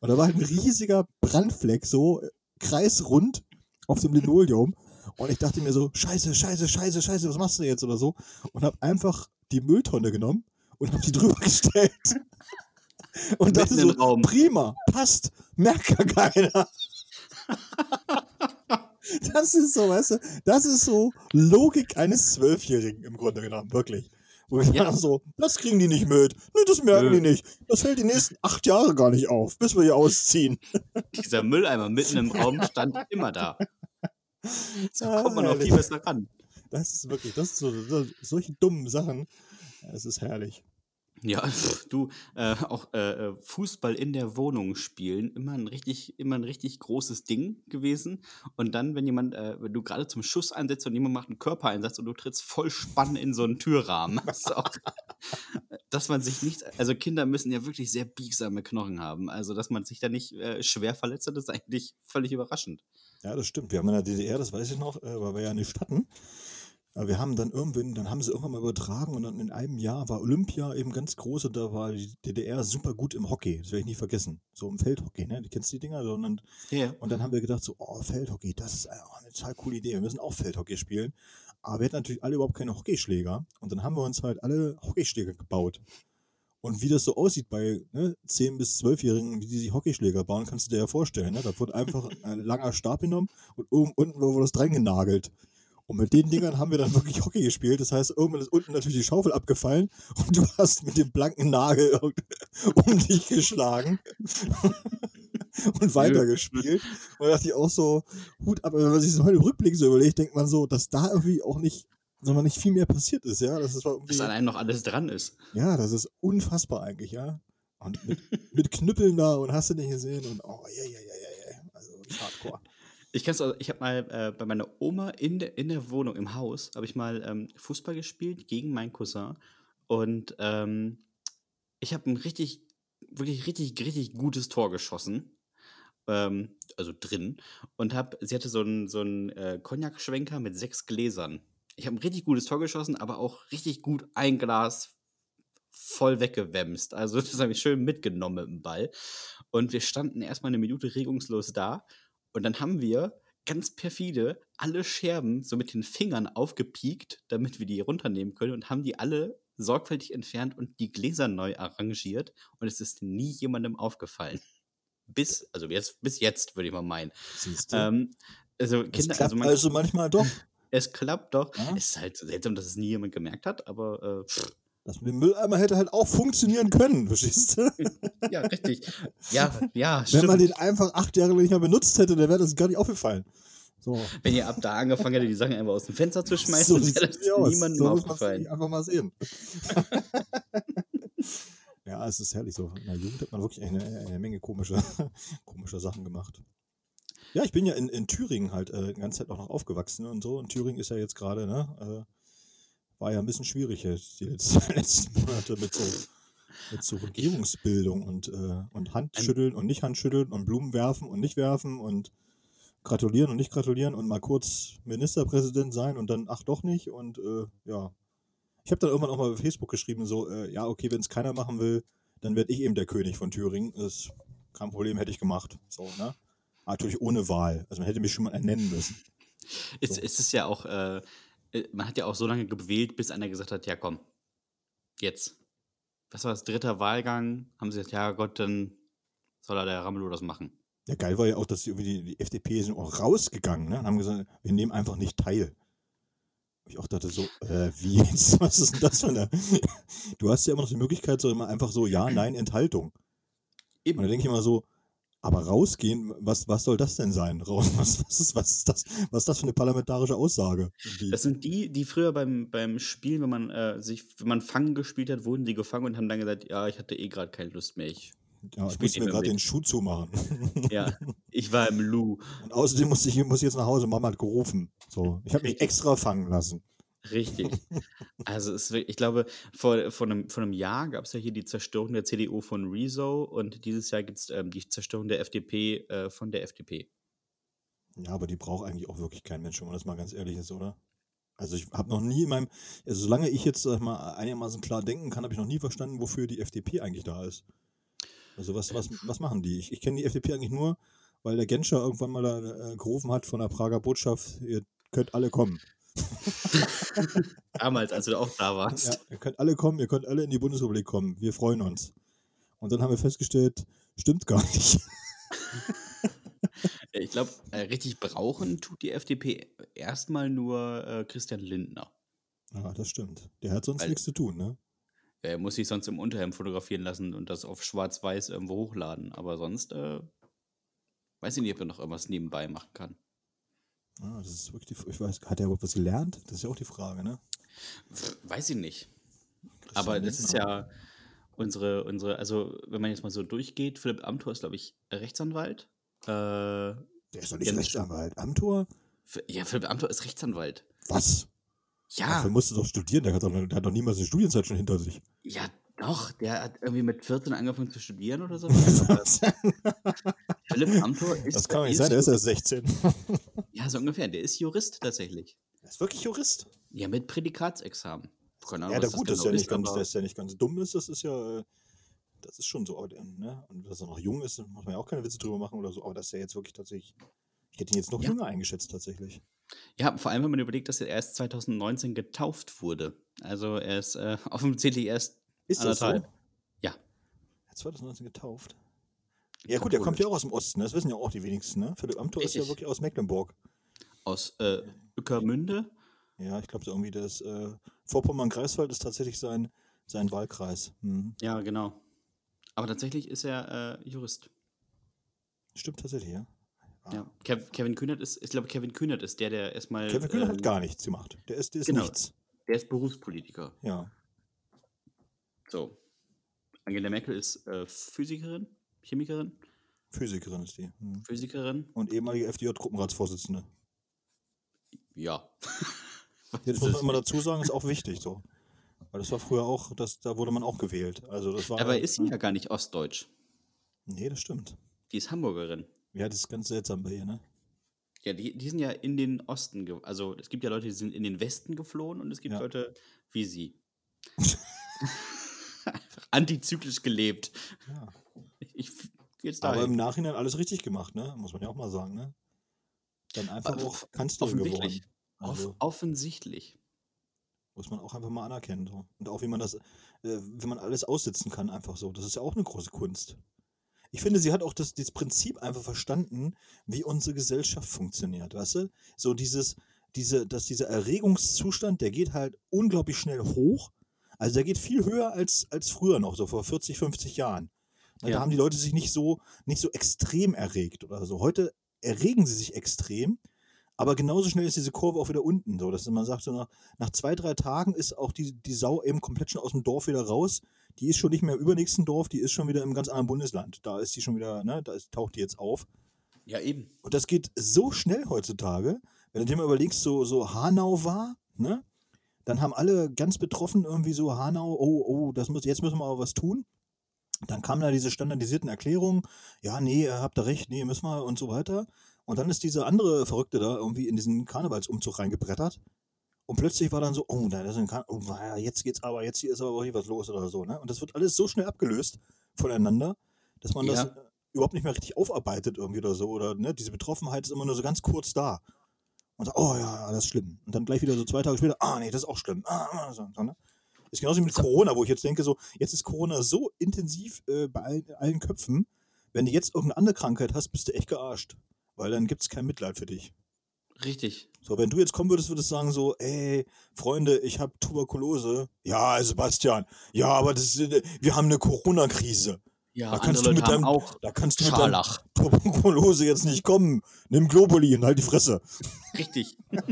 Und da war halt ein riesiger Brandfleck, so äh, kreisrund auf dem Linoleum. Und ich dachte mir so, scheiße, scheiße, scheiße, scheiße, was machst du jetzt oder so? Und habe einfach die Mülltonne genommen und habe die drüber gestellt. Und dachte Mitten so, Raum. prima, passt, merkt gar keiner. Das ist so, weißt du, das ist so Logik eines Zwölfjährigen im Grunde genommen, wirklich. Wo ich Ja. so, das kriegen die nicht mit. Nö, das merken Nö. die nicht. Das fällt die nächsten acht Jahre gar nicht auf, bis wir hier ausziehen. Dieser Mülleimer mitten im Raum stand immer da. So Ah, kommt man noch viel besser ran. Das ist wirklich, das ist so, so solche dummen Sachen. Es ist herrlich. Ja, du, äh, auch äh, äh, Fußball in der Wohnung spielen, immer ein richtig, immer ein richtig großes Ding gewesen. Und dann, wenn jemand, äh, wenn du gerade zum Schuss einsetzt und jemand macht einen Körpereinsatz und du trittst voll spannend in so einen Türrahmen. Ist auch, dass man sich nicht, also Kinder müssen ja wirklich sehr biegsame Knochen haben. Also, dass man sich da nicht äh, schwer verletzt hat, ist eigentlich völlig überraschend. Ja, das stimmt. Wir haben in der DDR, das weiß ich noch, äh, weil wir ja nicht hatten. Aber wir haben dann irgendwann, dann haben sie irgendwann mal übertragen und dann in einem Jahr war Olympia eben ganz groß und da war die DDR super gut im Hockey. Das werde ich nie vergessen. So im Feldhockey, ne? Du kennst die Dinger? So, Und dann, Ja. und dann haben wir gedacht, so, oh, Feldhockey, das ist eine total coole Idee. Wir müssen auch Feldhockey spielen. Aber wir hatten natürlich alle überhaupt keine Hockeyschläger. Und dann haben wir uns halt alle Hockeyschläger gebaut. Und wie das so aussieht bei ne, 10- bis 12-Jährigen, wie die sich Hockeyschläger bauen, kannst du dir ja vorstellen. Ne? Da wird einfach ein langer Stab genommen und oben unten wurde das dran genagelt. Und mit den Dingern haben wir dann wirklich Hockey gespielt. Das heißt, irgendwann ist unten natürlich die Schaufel abgefallen und du hast mit dem blanken Nagel um dich geschlagen und weitergespielt. Und da dachte ich auch so, Hut ab, wenn man sich so heute im Rückblick so überlegt, denkt man so, dass da irgendwie auch nicht, sondern nicht viel mehr passiert ist, ja. Das ist Dass an einem noch alles dran ist. ja, das ist unfassbar eigentlich, ja. Und mit, mit Knüppeln da und hast du nicht gesehen und oh, ja, ja, ja, ja, ja. Also hardcore. Ich kann's auch, ich habe mal äh, bei meiner Oma in der, in der Wohnung im Haus habe ich mal ähm, Fußball gespielt gegen meinen Cousin. Und ähm, ich habe ein richtig wirklich richtig richtig gutes Tor geschossen ähm, also drin. Und habe sie hatte so einen so einen äh, Cognac-Schwenker mit sechs Gläsern. Ich habe ein richtig gutes Tor geschossen aber auch richtig gut ein Glas voll weggewämst also das habe ich schön mitgenommen mit dem Ball. Und wir standen erstmal eine Minute regungslos da und dann haben wir ganz perfide alle Scherben so mit den Fingern aufgepiekt, damit wir die runternehmen können und haben die alle sorgfältig entfernt und die Gläser neu arrangiert und es ist nie jemandem aufgefallen. Bis, also jetzt, bis jetzt, würde ich mal meinen. Siehst du? Ähm, also es Kinder, klappt also, man, also manchmal doch. es klappt doch. Ja? Es ist halt seltsam, dass es nie jemand gemerkt hat, aber äh, pff, Das mit dem Mülleimer hätte halt auch funktionieren können, verstehst du? Ja, richtig. Ja, ja, Wenn man stimmt. den einfach acht Jahre lang nicht mehr benutzt hätte, dann wäre das gar nicht aufgefallen. So. Wenn ihr ab da angefangen hättet, die Sachen einfach aus dem Fenster zu schmeißen, so wäre das niemandem so aufgefallen. einfach mal sehen. ja, es ist herrlich so. In der Jugend hat man wirklich eine, eine Menge komischer, komischer Sachen gemacht. Ja, ich bin ja in, in Thüringen halt äh, die ganze Zeit auch noch aufgewachsen und so. Und Thüringen ist ja jetzt gerade, ne, äh, war ja ein bisschen schwierig jetzt die letzten, Monate mit so, mit so Regierungsbildung und, äh, und Handschütteln und nicht Handschütteln und Blumen werfen und nicht werfen und gratulieren und nicht gratulieren und mal kurz Ministerpräsident sein und dann ach doch nicht und äh, ja. Ich habe dann irgendwann auch mal bei Facebook geschrieben, so, äh, ja, okay, wenn es keiner machen will, dann werde ich eben der König von Thüringen. Das ist kein Problem, hätte ich gemacht. So, ne? Natürlich ohne Wahl. Also man hätte mich schon mal ernennen müssen. Es, So. es ist ja auch, äh, man hat ja auch so lange gewählt, bis einer gesagt hat, ja komm, jetzt. Was war das, dritter Wahlgang? Haben sie gesagt, ja Gott, dann soll er der Ramelow das machen. Ja, geil war ja auch, dass die, die, FDP sind auch rausgegangen ne? und haben gesagt, wir nehmen einfach nicht teil. Ich auch dachte so, äh, wie jetzt? Was ist denn das für eine. Du hast ja immer noch die Möglichkeit, so immer einfach so, ja, nein, Enthaltung. Und da denke ich immer so, aber rausgehen, was, was soll das denn sein? Raus, was, was, ist, was, ist das, was ist das für eine parlamentarische Aussage? Die- Das sind die, die früher beim, beim Spielen, wenn man äh, sich, wenn man Fangen gespielt hat, wurden die gefangen und haben dann gesagt, ja, ich hatte eh gerade keine Lust mehr. Ich, ja, ich spielt muss nicht mir gerade den Schuh zumachen. ja, ich war im Lu. Und außerdem muss ich, muss ich jetzt nach Hause, Mama hat gerufen. So, ich habe mich extra fangen lassen. Richtig. Also es ich glaube, vor, vor, einem, vor einem Jahr gab es ja hier die Zerstörung der CDU von Rezo und dieses Jahr gibt es ähm, die Zerstörung der FDP äh, von der FDP. Ja, aber die braucht eigentlich auch wirklich kein Mensch, wenn man das mal ganz ehrlich ist, oder? Also ich habe noch nie in meinem, also solange ich jetzt sag ich mal einigermaßen klar denken kann, habe ich noch nie verstanden, wofür die FDP eigentlich da ist. Also was, was, was machen die? Ich, ich kenne die FDP eigentlich nur, weil der Genscher irgendwann mal da, äh, gerufen hat von der Prager Botschaft, ihr könnt alle kommen. Damals, als du auch da warst. Ja, ihr könnt alle kommen, ihr könnt alle in die Bundesrepublik kommen. Wir freuen uns. Und dann haben wir festgestellt, stimmt gar nicht. Ich glaube, äh, richtig brauchen tut die FDP erstmal nur äh, Christian Lindner. Ja, das stimmt. Der hat sonst Weil- nichts zu tun, ne? Er muss sich sonst im Unterhemd fotografieren lassen und das auf schwarz-weiß irgendwo hochladen. Aber sonst äh, weiß ich nicht, ob er noch irgendwas nebenbei machen kann. Ja, das ist wirklich die, ich weiß, hat er überhaupt was gelernt? Das ist ja auch die Frage, ne? Weiß ich nicht. Aber Christian das ist ja unsere, unsere, also wenn man jetzt mal so durchgeht, Philipp Amthor ist, glaube ich, Rechtsanwalt. Äh, Der ist doch nicht Rechtsanwalt. Amtor? F- ja, Philipp Amthor ist Rechtsanwalt. Was? Ja, Dafür musst du doch studieren. Der hat doch, der hat doch niemals eine Studienzeit schon hinter sich. ja, doch. Der hat irgendwie mit 14 angefangen zu studieren oder so. Philipp Amthor ist. Das kann nicht ist sein, der ist erst 16. Ja, so ungefähr. Der ist Jurist tatsächlich. Der ist wirklich Jurist. Ja, mit Prädikatsexamen. Keine Ahnung, Ja, der gut, das genau der nicht, ganz, dass der nicht ganz dumm ist, das ist ja, äh, das ist schon so. aber Ne? Und dass er noch jung ist, muss man ja auch keine Witze drüber machen oder so. Aber dass er jetzt wirklich tatsächlich, ich hätte ihn jetzt noch Ja. jünger eingeschätzt tatsächlich. Ja, vor allem, wenn man überlegt, dass er erst 2019 getauft wurde. Also er ist äh, offensichtlich erst Ist das so? anderthalb. Ja. Er hat 2019 getauft. Ja gut, der kommt ja auch aus dem Osten, das wissen ja auch die wenigsten, ne? Philipp Amthor ist ja wirklich aus Mecklenburg. Aus äh. Ja, ich glaube so irgendwie das äh, Vorpommern-Greifswald ist tatsächlich sein, sein Wahlkreis. Mhm. Ja, genau. Aber tatsächlich ist er äh, Jurist. Stimmt tatsächlich, ja. Ah. Ja. Kev Kevin Kühnert ist, ich glaube, Kevin Kühnert ist der, der erstmal. Kevin Kühner ähm, hat gar nichts gemacht. Der ist, der ist genau. nichts. Der ist Berufspolitiker. Ja. So. Angela Merkel ist äh, Physikerin, Chemikerin, Physikerin ist die. Mhm. Physikerin. Und ehemalige FDJ-Gruppenratsvorsitzende. Ja. Ist muss man das? immer dazu sagen, ist auch wichtig so. Weil das war früher auch, das, da wurde man auch gewählt. Also das war. Dabei ist sie ne? ja gar nicht ostdeutsch. Nee, das stimmt. Die ist Hamburgerin. Ja, das ist ganz seltsam bei ihr, ne? Ja, die, die sind ja in den Osten, also es gibt ja Leute, die sind in den Westen geflohen und es gibt Ja. Leute wie sie. Antizyklisch gelebt. Ja. Ich, jetzt Aber im. Nachhinein alles richtig gemacht, ne? Muss man ja auch mal sagen, ne? Dann einfach Aber auch offensichtlich. geworden. Also Off offensichtlich. muss man auch einfach mal anerkennen. So. Und auch wie man das, äh, wie man alles aussitzen kann, einfach so. Das ist ja auch eine große Kunst. Ich finde, sie hat auch das, dieses Prinzip einfach verstanden, wie unsere Gesellschaft funktioniert, weißt du? So dieses, diese, dass dieser Erregungszustand, der geht halt unglaublich schnell hoch, Also der geht viel höher als, als früher noch, so vor 40, 50 Jahren. Na, Da Ja. haben die Leute sich nicht so, nicht so extrem erregt oder so. Heute erregen sie sich extrem, aber genauso schnell ist diese Kurve auch wieder unten. So, dass man sagt, so nach, nach zwei, drei Tagen ist auch die, die Sau eben komplett schon aus dem Dorf wieder raus. Die ist schon nicht mehr im übernächsten Dorf, die ist schon wieder im ganz anderen Bundesland. Da ist die schon wieder, ne, da ist, taucht die jetzt auf. Ja, eben. Und das geht so schnell heutzutage, wenn du dir mal überlegst, so, so Hanau war, ne? Dann haben alle ganz betroffen irgendwie so Hanau, oh, oh, das muss, jetzt müssen wir aber was tun. Dann kamen da diese standardisierten Erklärungen, ja, nee, ihr habt da recht, nee, müssen wir und so weiter. Und dann ist dieser andere Verrückte da irgendwie in diesen Karnevalsumzug reingebrettert. Und plötzlich war dann so, oh, da ist ein Karneval, oh, naja, jetzt geht's aber, jetzt hier ist aber richtig was los oder so, ne? Und das wird alles so schnell abgelöst voneinander, dass man das Ja. äh, überhaupt nicht mehr richtig aufarbeitet irgendwie oder so. Oder ne, diese Betroffenheit ist immer nur so ganz kurz da. Und sagt, oh ja, das ist schlimm. Und dann gleich wieder so zwei Tage später, ah nee, das ist auch schlimm. Ah, ah, so, so, ne? Ist genauso wie mit Corona, wo ich jetzt denke, so, jetzt ist Corona so intensiv äh, bei allen, allen Köpfen, wenn du jetzt irgendeine andere Krankheit hast, bist du echt gearscht. Weil dann gibt es kein Mitleid für dich. Richtig. So, wenn du jetzt kommen würdest, würdest du sagen so, ey, Freunde, ich habe Tuberkulose. Ja, Sebastian, ja, aber das äh, wir haben eine Corona-Krise. Ja, Da kannst du mit deinem, auch da kannst du mit deinem Scharlach. Tuberkulose jetzt nicht kommen. Nimm Globuli und halt die Fresse. Richtig.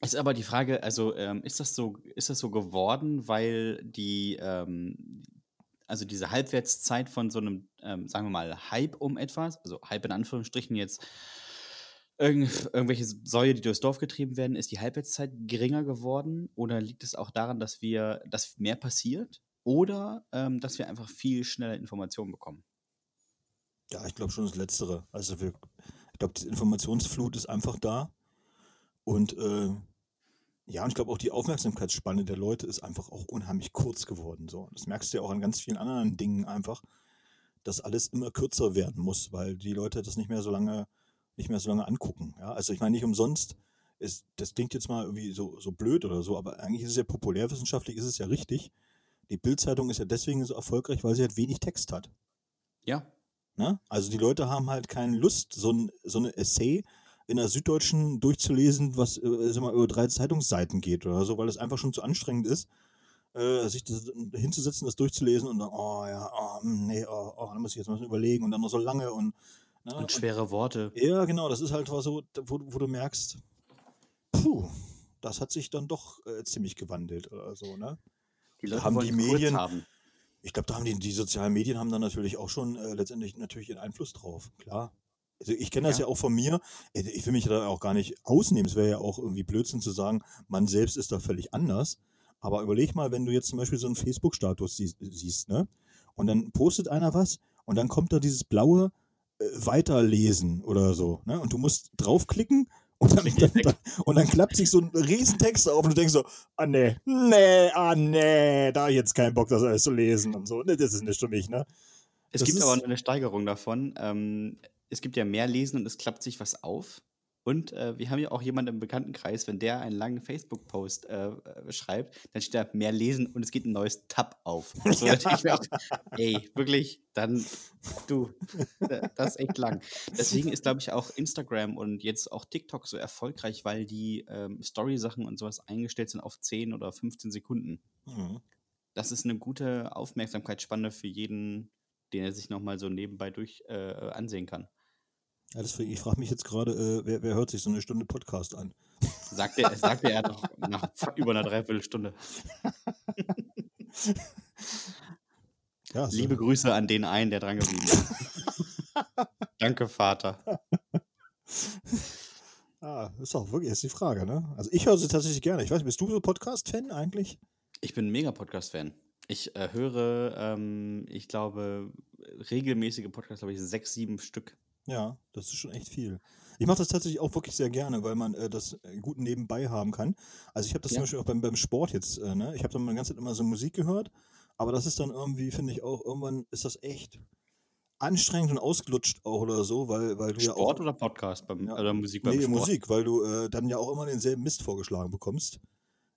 Ist aber die Frage, also ähm, ist das so, ist das so geworden, weil die, ähm, also diese Halbwertszeit von so einem, ähm, sagen wir mal, Hype um etwas, also Hype in Anführungsstrichen jetzt, irgend, irgendwelche Säue, die durchs Dorf getrieben werden, ist die Halbwertszeit geringer geworden? Oder liegt es auch daran, dass wir, dass mehr passiert? Oder ähm, dass wir einfach viel schneller Informationen bekommen? Ja, ich glaube schon das Letztere. Also wir, ich glaube, die Informationsflut ist einfach da. Und äh, ja, und ich glaube auch die Aufmerksamkeitsspanne der Leute ist einfach auch unheimlich kurz geworden. So. Das merkst du ja auch an ganz vielen anderen Dingen einfach, dass alles immer kürzer werden muss, weil die Leute das nicht mehr so lange, nicht mehr so lange angucken. Ja? Also ich meine nicht umsonst, ist, das klingt jetzt mal irgendwie so, so blöd oder so, aber eigentlich ist es ja populärwissenschaftlich, ist es ja richtig. Die Bildzeitung ist ja deswegen so erfolgreich, weil sie halt wenig Text hat. Ja, Ne? Also die Leute haben halt keine Lust, so ein so eine Essay in der Süddeutschen durchzulesen, was äh, mal, über drei Zeitungsseiten geht oder so, weil es einfach schon zu anstrengend ist, äh, sich das, hinzusetzen, das durchzulesen und dann, oh ja, oh, hm, nee, oh, oh, dann muss ich jetzt mal überlegen und dann noch so lange und, ne? und schwere Worte. ja, genau, das ist halt was so, wo, wo du merkst, puh, das hat sich dann doch äh, ziemlich gewandelt oder so, ne? Die Leute haben die Medien- haben. Ich glaube, da haben die, die sozialen Medien haben da natürlich auch schon äh, letztendlich natürlich ihren Einfluss drauf, klar. Also ich kenne das ja. Ja. auch von mir. Äh, Ich will mich da auch gar nicht ausnehmen. Es wäre ja auch irgendwie Blödsinn zu sagen, man selbst ist da völlig anders. Aber überleg mal, wenn du jetzt zum Beispiel so einen Facebook-Status sie siehst, ne? Und dann postet einer was und dann kommt da dieses blaue äh, Weiterlesen oder so, ne? Und du musst draufklicken und dann, dann, dann, und dann klappt sich so ein Riesentext auf und du denkst so, ah nee, nee, ah nee, da ich jetzt keinen Bock, das alles zu lesen und so. Ne, das ist nicht für mich, ne? Es Das gibt aber eine Steigerung davon. Ähm, es gibt ja mehr Lesen und es klappt sich was auf. Und äh, wir haben ja auch jemanden im Bekanntenkreis, wenn der einen langen Facebook-Post äh, äh, schreibt, dann steht da mehr lesen und es geht ein neues Tab auf. So, da denk ich mir auch, ey, wirklich, dann du, da- das ist echt lang. Deswegen ist, glaube ich, auch Instagram und jetzt auch TikTok so erfolgreich, weil die ähm, Story-Sachen und sowas eingestellt sind auf 10 oder 15 Sekunden. Mhm. Das ist eine gute Aufmerksamkeitsspanne für jeden, den er sich nochmal so nebenbei durch äh, ansehen kann. Ja, deswegen, ich frage mich jetzt gerade, äh, wer, wer hört sich so eine Stunde Podcast an? Sagte, er- sagte er noch nach über einer Dreiviertelstunde. Ja, so- Liebe Grüße an den einen, der dran geblieben ist. Danke, Vater. Ah, ist auch wirklich ist die Frage, ne? Also ich höre sie tatsächlich gerne. Ich weiß, bist du so Podcast-Fan eigentlich? Ich bin ein mega Podcast-Fan. Ich äh, höre, ähm, ich glaube, regelmäßige Podcasts, glaube ich, sechs, sieben Stück. Ja, das ist schon echt viel. Ich mache das tatsächlich auch wirklich sehr gerne, weil man äh, das äh, gut nebenbei haben kann. Also ich habe das Ja. zum Beispiel auch beim, beim Sport jetzt, äh, ne? Ich habe dann die ganze Zeit immer so Musik gehört, aber das ist dann irgendwie, finde ich auch, irgendwann ist das echt anstrengend und ausgelutscht auch oder so, weil, weil du ja auch. Sport oder Podcast beim, Ja, oder Musik beim Nee, Sport? Musik, weil du äh, dann ja auch immer denselben Mist vorgeschlagen bekommst.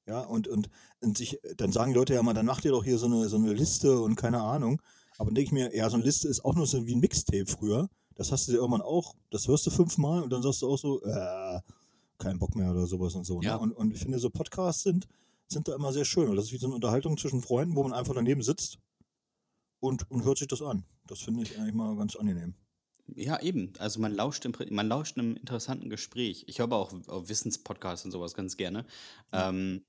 Ja, und, und, und sich, dann sagen die Leute ja immer, dann macht ihr doch hier so eine, so eine Liste und keine Ahnung. Aber dann denke ich mir, ja, so eine Liste ist auch nur so wie ein Mixtape früher. Das hast du dir irgendwann auch, das hörst du fünfmal und dann sagst du auch so, äh, kein Bock mehr oder sowas und so. Ja. Ne? Und, und ich finde, so Podcasts sind sind da immer sehr schön. Weil das ist wie so eine Unterhaltung zwischen Freunden, wo man einfach daneben sitzt und, und hört sich das an. Das finde ich eigentlich mal ganz angenehm. Ja, eben. Also man lauscht, im, man lauscht einem interessanten Gespräch. Ich höre auch, auch Wissenspodcasts und sowas ganz gerne, Ja. ähm,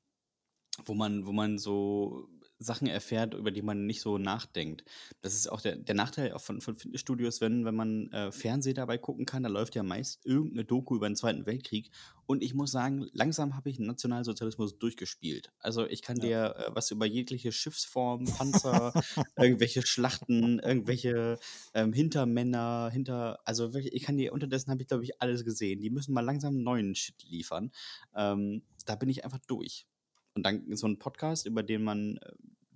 wo man, wo man so Sachen erfährt, über die man nicht so nachdenkt. Das ist auch der, der Nachteil auch von, von Fitnessstudios, wenn, wenn man äh, Fernseh dabei gucken kann, da läuft ja meist irgendeine Doku über den Zweiten Weltkrieg. Und ich muss sagen, langsam habe ich Nationalsozialismus durchgespielt. Also ich kann Ja. dir äh, was über jegliche Schiffsform, Panzer, irgendwelche Schlachten, irgendwelche ähm, Hintermänner, hinter, also wirklich, ich kann dir, unterdessen habe ich, glaube ich, alles gesehen. Die müssen mal langsam neuen Shit liefern. Ähm, da bin ich einfach durch. Und dann so ein Podcast, über den man, äh,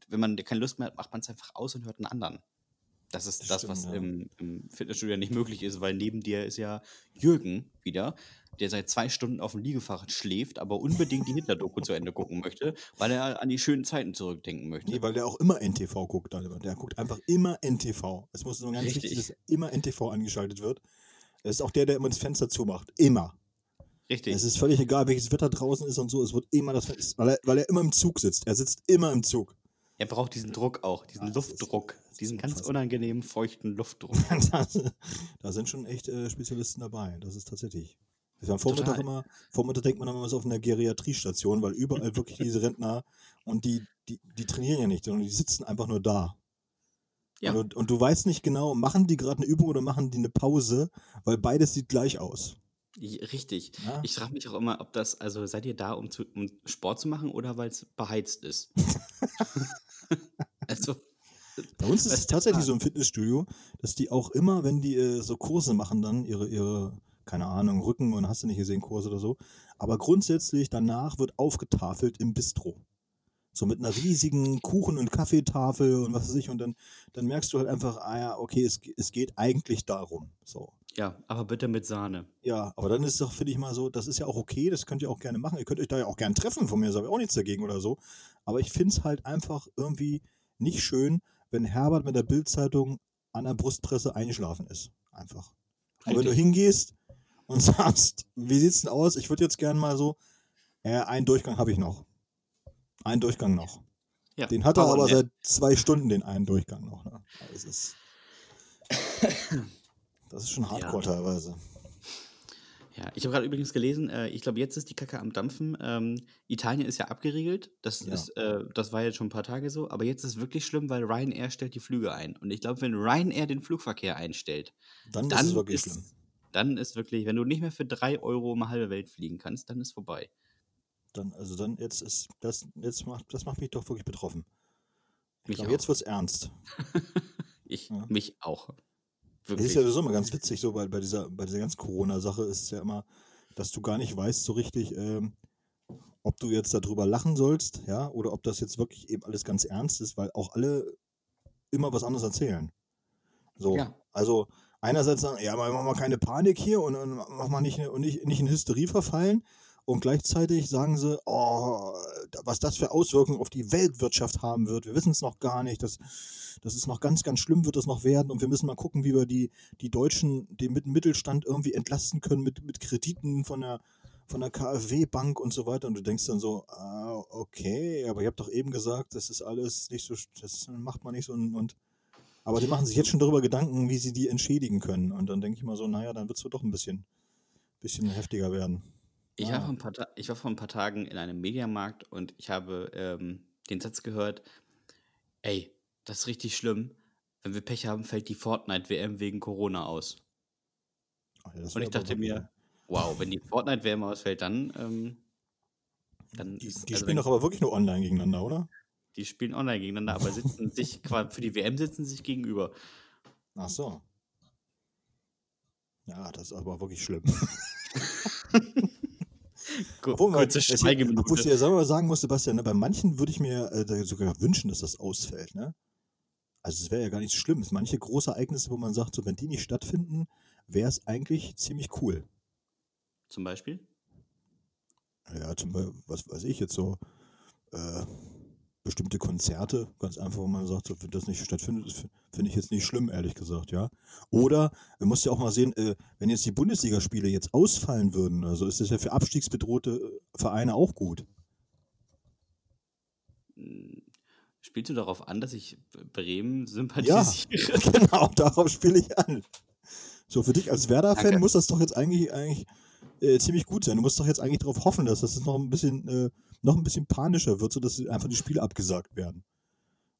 wenn man keine Lust mehr hat, macht man es einfach aus und hört einen anderen. Das ist Das das, stimmt, was ja. im, im Fitnessstudio nicht möglich ist, weil neben dir ist ja Jürgen wieder, der seit zwei Stunden auf dem Liegefahrrad schläft, aber unbedingt die Hitler-Doku zu Ende gucken möchte, weil er an die schönen Zeiten zurückdenken möchte. Nee, weil der auch immer NTV guckt, Oliver. Der guckt einfach immer NTV. Es muss so ganz Richtig. wichtig, dass immer NTV angeschaltet wird. Er ist auch der, der immer das Fenster zumacht. Immer. Richtig. Es ist völlig egal, welches Wetter draußen ist und so. Es wird immer das weil er, weil er immer im Zug sitzt. Er sitzt immer im Zug. Er braucht diesen Druck auch, diesen Ah, das ist- Luftdruck, das ist diesen ganz unangenehmen, feuchten Luftdruck. da, da sind schon echt äh, Spezialisten dabei. Das ist tatsächlich. Das am Vormittag immer, Vormittag denkt man immer, man ist auf einer Geriatriestation, weil überall wirklich diese Rentner und die, die, die trainieren ja nicht, sondern die sitzen einfach nur da. Ja. Und, und du weißt nicht genau, machen die gerade eine Übung oder machen die eine Pause, weil beides sieht gleich aus. Richtig. Ja? Ich frage mich auch immer, ob das, also seid ihr da, um, zu, um Sport zu machen oder weil es beheizt ist? also, Bei uns ist es tatsächlich so im Fitnessstudio, dass die auch immer, wenn die äh, so Kurse machen, dann ihre, ihre, keine Ahnung, Rücken und hast du nicht gesehen, Kurse oder so. Aber grundsätzlich danach wird aufgetafelt im Bistro. So mit einer riesigen Kuchen- und Kaffeetafel und was weiß ich. Und dann, dann merkst du halt einfach, ah ja, okay, es, es geht eigentlich darum. So. Ja, aber bitte mit Sahne. Ja, aber dann ist doch, finde ich mal so, das ist ja auch okay, das könnt ihr auch gerne machen. Ihr könnt euch da ja auch gerne treffen, von mir habe ich auch nichts dagegen oder so. Aber ich finde es halt einfach irgendwie nicht schön, wenn Herbert mit der Bildzeitung an der Brustpresse eingeschlafen ist. Einfach. Und wenn du Richtig. hingehst und sagst, wie sieht's denn aus? Ich würde jetzt gerne mal so, äh, einen Durchgang habe ich noch. Einen Durchgang noch. Ja, Den hat er Power aber Nap. seit zwei Stunden, den einen Durchgang noch. Ne? Das ist, das ist schon hardcore Ja. teilweise. Ja, ich habe gerade übrigens gelesen, äh, ich glaube, jetzt ist die Kacke am Dampfen. Ähm, Italien ist ja abgeriegelt. Das, Ja. ist, äh, das war jetzt schon ein paar Tage so. Aber jetzt ist es wirklich schlimm, weil Ryanair stellt die Flüge ein. Und ich glaube, wenn Ryanair den Flugverkehr einstellt, Dann, dann ist es wirklich ist, schlimm. dann ist wirklich, wenn du nicht mehr für drei Euro um eine halbe Welt fliegen kannst, dann ist vorbei. Dann, also dann, jetzt ist, das, jetzt macht, das macht mich doch wirklich betroffen. Ich Mich glaube, auch. jetzt wird's ernst. Ich, Ja. mich auch. Wirklich. ist ja sowieso immer ganz witzig, so bei, bei dieser, bei dieser ganzen Corona-Sache ist es ja immer, dass du gar nicht weißt so richtig, ähm, ob du jetzt darüber lachen sollst, ja, oder ob das jetzt wirklich eben alles ganz ernst ist, weil auch alle immer was anderes erzählen. So, Ja. also einerseits sagen, ja, mach mal keine Panik hier und, und mach mal nicht, und nicht, nicht in Hysterie verfallen. Und gleichzeitig sagen sie, oh, was das für Auswirkungen auf die Weltwirtschaft haben wird. Wir wissen es noch gar nicht. Das, das ist noch ganz, ganz schlimm, wird das noch werden. Und wir müssen mal gucken, wie wir die, die Deutschen, den Mit- Mittelstand irgendwie entlasten können mit, mit Krediten von der, von der KfW-Bank und so weiter. Und du denkst dann so, ah, okay, aber ich habe doch eben gesagt, das ist alles nicht so, das macht man nicht so. Und, und aber die machen sich jetzt schon darüber Gedanken, wie sie die entschädigen können. Und dann denke ich mal so, naja, dann wird es doch ein bisschen, bisschen heftiger werden. Ich, war vor ein paar Ta- ich war vor ein paar Tagen in einem Mediamarkt und ich habe ähm, den Satz gehört, ey, das ist richtig schlimm. Wenn wir Pech haben, fällt die Fortnite-WM wegen Corona aus. Ach ja, das Und ich dachte aber mir, wow, wenn die Fortnite-WM ausfällt, dann, ähm, dann Die, ist, die also spielen dann- doch aber wirklich nur online gegeneinander, oder? die spielen online gegeneinander, aber sitzen sich quasi für die WM sitzen sie sich gegenüber. Ach so. Ja, das ist aber wirklich schlimm. Obwohl, man- Kurze Schweigeminute. obwohl ich dir selber sagen muss, Sebastian, ne, bei manchen würde ich mir äh, sogar wünschen, dass das ausfällt. Ne? Also es wäre ja gar nicht so schlimm. Es manche große Ereignisse, wo man sagt, so, wenn die nicht stattfinden, wäre es eigentlich ziemlich cool. Zum Beispiel? Ja, zum Beispiel, was weiß ich jetzt so, äh, bestimmte Konzerte, ganz einfach, wo man sagt, so, wenn das nicht stattfindet, finde ich jetzt nicht schlimm, ehrlich gesagt, ja. Oder, du musst ja auch mal sehen, äh, wenn jetzt die Bundesligaspiele jetzt ausfallen würden, also ist das ja für abstiegsbedrohte äh, Vereine auch gut. Spielst du darauf an, dass ich Bremen Ja, sympathisiere? genau, darauf spiele ich an. So, für dich als Werder-Fan muss das doch jetzt eigentlich, eigentlich äh, ziemlich gut sein. Du musst doch jetzt eigentlich darauf hoffen, dass das noch ein bisschen, äh, noch ein bisschen panischer wird, sodass einfach die Spiele abgesagt werden.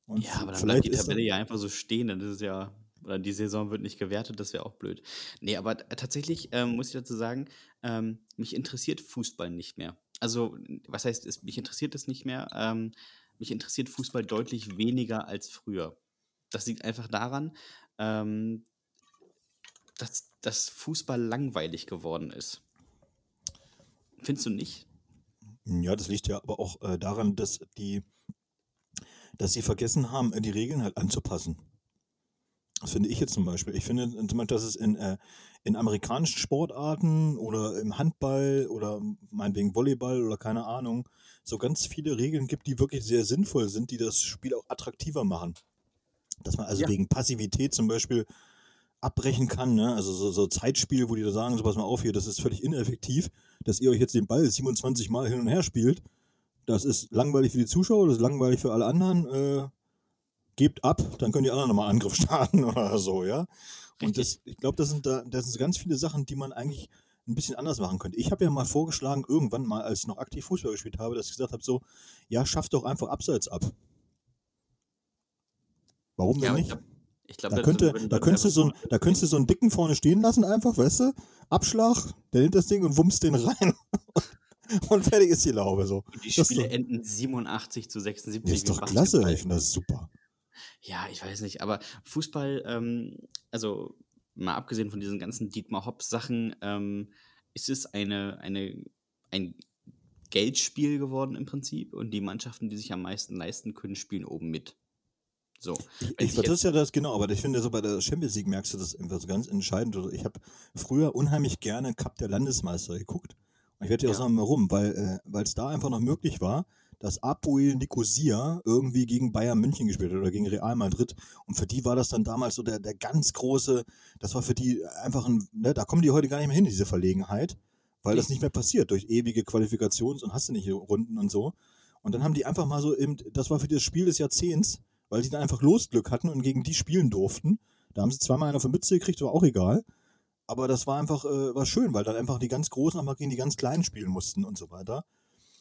Und Ja, aber dann bleibt die Tabelle ja einfach so stehen, dann ist es ja oder die Saison wird nicht gewertet, das wäre auch blöd. Ne, aber tatsächlich, ähm, muss ich dazu sagen, ähm, mich interessiert Fußball nicht mehr. Also, was heißt es mich interessiert es nicht mehr? Ähm, mich interessiert Fußball deutlich weniger als früher. Das liegt einfach daran, ähm, dass dass Fußball langweilig geworden ist. Findest du nicht? Ja, das liegt ja aber auch äh, daran, dass die, dass sie vergessen haben, äh, die Regeln halt anzupassen. Das finde ich jetzt zum Beispiel. Ich finde zum Beispiel, dass es in, äh, in amerikanischen Sportarten oder im Handball oder meinetwegen Volleyball oder keine Ahnung, so ganz viele Regeln gibt, die wirklich sehr sinnvoll sind, die das Spiel auch attraktiver machen. Dass man also Ja. wegen Passivität zum Beispiel abbrechen kann, ne? Also so, so Zeitspiele, wo die da sagen, so pass mal auf hier, das ist völlig ineffektiv, dass ihr euch jetzt den Ball 27 Mal hin und her spielt. Das ist langweilig für die Zuschauer, das ist langweilig für alle anderen. Äh, gebt ab, dann können die anderen nochmal Angriff starten oder so, ja. Und das, ich glaube, das sind da, das sind ganz viele Sachen, die man eigentlich ein bisschen anders machen könnte. Ich habe ja mal vorgeschlagen, irgendwann mal, als ich noch aktiv Fußball gespielt habe, dass ich gesagt habe, so, ja, schafft doch einfach Abseits ab. Warum Ja, denn ich nicht? Ich glaube, Da, könnte, da, könntest du so, ein- da könntest du so einen dicken vorne stehen lassen, einfach, weißt du? Abschlag, der nimmt das Ding und wummst den rein. und fertig ist die Laube. So. Und die Das Spiele doch, enden 87 zu 76 das ist doch klasse, ich finde das super. Ja, ich weiß nicht, aber Fußball, ähm, also mal abgesehen von diesen ganzen Dietmar Hopp-Sachen, ähm, ist es eine, eine, ein Geldspiel geworden im Prinzip und die Mannschaften, die sich am meisten leisten können, spielen oben mit. So, Ich, das ist ja das genau, aber ich finde so bei der Champions League merkst du das einfach so ganz entscheidend. Also Ich habe früher unheimlich gerne Cup der Landesmeister geguckt. Und ich werde dir auch ja, sagen, warum, weil äh, weil es da einfach noch möglich war, dass Apoel Nicosia irgendwie gegen Bayern München gespielt hat oder gegen Real Madrid. Und für die war das dann damals so der, der ganz große, das war für die einfach ein, ne, da kommen die heute gar nicht mehr hin, diese Verlegenheit, weil das nicht mehr passiert durch ewige Qualifikations- und hast du nicht Runden und so. Und dann haben die einfach mal so eben, das war für das Spiel des Jahrzehnts, weil die dann einfach Losglück hatten und gegen die spielen durften. Da haben sie zweimal einer auf die Mütze gekriegt, war auch egal. Aber das war einfach, äh, war schön, weil dann einfach die ganz Großen auch mal gegen die ganz Kleinen spielen mussten und so weiter.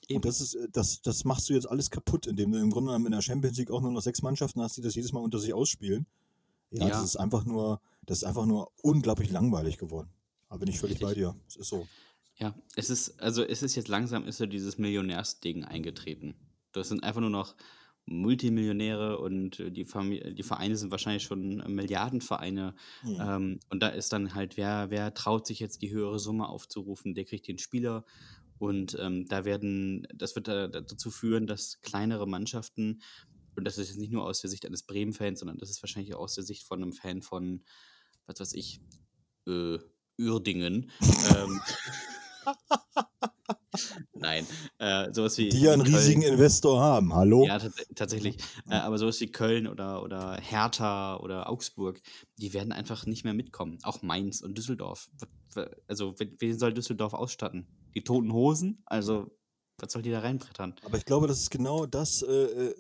Und eben. das ist, äh, das, das machst du jetzt alles kaputt, indem du im Grunde genommen in der Champions League auch nur noch sechs Mannschaften hast, die das jedes Mal unter sich ausspielen. Ja, das Ja, ist einfach nur, das ist einfach nur unglaublich langweilig geworden. Da bin ich völlig bei richtig. dir. Es ist so. Ja, es ist, also es ist jetzt langsam ist so dieses Millionärsding eingetreten. Das sind einfach nur noch Multimillionäre und äh, die, Famili die Vereine sind wahrscheinlich schon äh, Milliardenvereine. Hm. Ähm, und da ist dann halt, wer, wer traut sich jetzt die höhere Summe aufzurufen, der kriegt den Spieler. Und ähm, da werden, das wird da, dazu führen, dass kleinere Mannschaften, und das ist jetzt nicht nur aus der Sicht eines Bremen-Fans, sondern das ist wahrscheinlich auch aus der Sicht von einem Fan von, was weiß ich, äh, Uerdingen. ähm, Nein, äh, sowas wie, Die ja einen wie riesigen Köln. Investor haben. Hallo? Ja, tats tatsächlich. Äh, aber sowas wie Köln oder, oder Hertha oder Augsburg, die werden einfach nicht mehr mitkommen. Auch Mainz und Düsseldorf. Also, wen wen soll Düsseldorf ausstatten? Die toten Hosen? Also, was soll die da reinbrettern? Aber ich glaube, das ist genau das, äh, äh,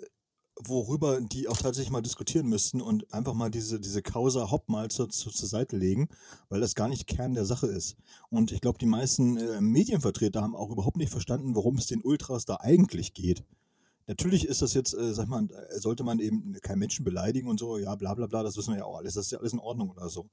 worüber die auch tatsächlich mal diskutieren müssten und einfach mal diese, diese Causa Hopp mal zur, zur, zur Seite legen, weil das gar nicht Kern der Sache ist. Und ich glaube, die meisten äh, Medienvertreter haben auch überhaupt nicht verstanden, worum es den Ultras da eigentlich geht. Natürlich ist das jetzt, äh, sag mal, sollte man eben keinen Menschen beleidigen und so, ja, bla bla bla, das wissen wir ja auch alles, das ist ja alles in Ordnung oder so.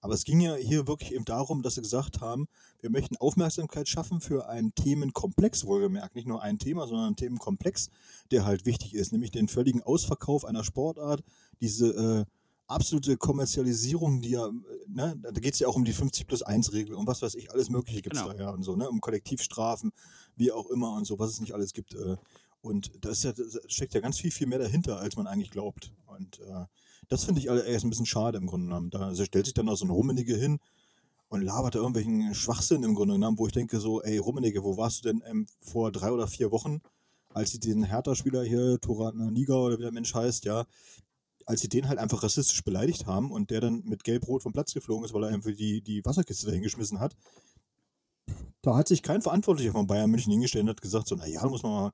Aber es ging ja hier wirklich eben darum, dass sie gesagt haben, wir möchten Aufmerksamkeit schaffen für einen Themenkomplex, wohlgemerkt, nicht nur ein Thema, sondern einen Themenkomplex, der halt wichtig ist, nämlich den völligen Ausverkauf einer Sportart, diese äh, absolute Kommerzialisierung, die ja, ne, da geht es ja auch um die 50 plus 1 Regel und was weiß ich, alles Mögliche gibt es Genau. da ja und so, ne, um Kollektivstrafen, wie auch immer und so, was es nicht alles gibt. Äh, und da ist ja, da steckt ja ganz viel, viel mehr dahinter, als man eigentlich glaubt. Und äh, das finde ich erst ein bisschen schade im Grunde genommen. Da also stellt sich dann noch so ein Rummenige hin und labert da irgendwelchen Schwachsinn im Grunde genommen, wo ich denke so, ey Rummenige, wo warst du denn ähm, vor drei oder vier Wochen, als sie den Hertha-Spieler hier, Turan Niga oder wie der Mensch heißt, ja, als sie den halt einfach rassistisch beleidigt haben und der dann mit Gelb-Rot vom Platz geflogen ist, weil er einfach die, die Wasserkiste dahin geschmissen hat, Da hat sich kein Verantwortlicher von Bayern München hingestellt und hat gesagt, so, naja, da muss man mal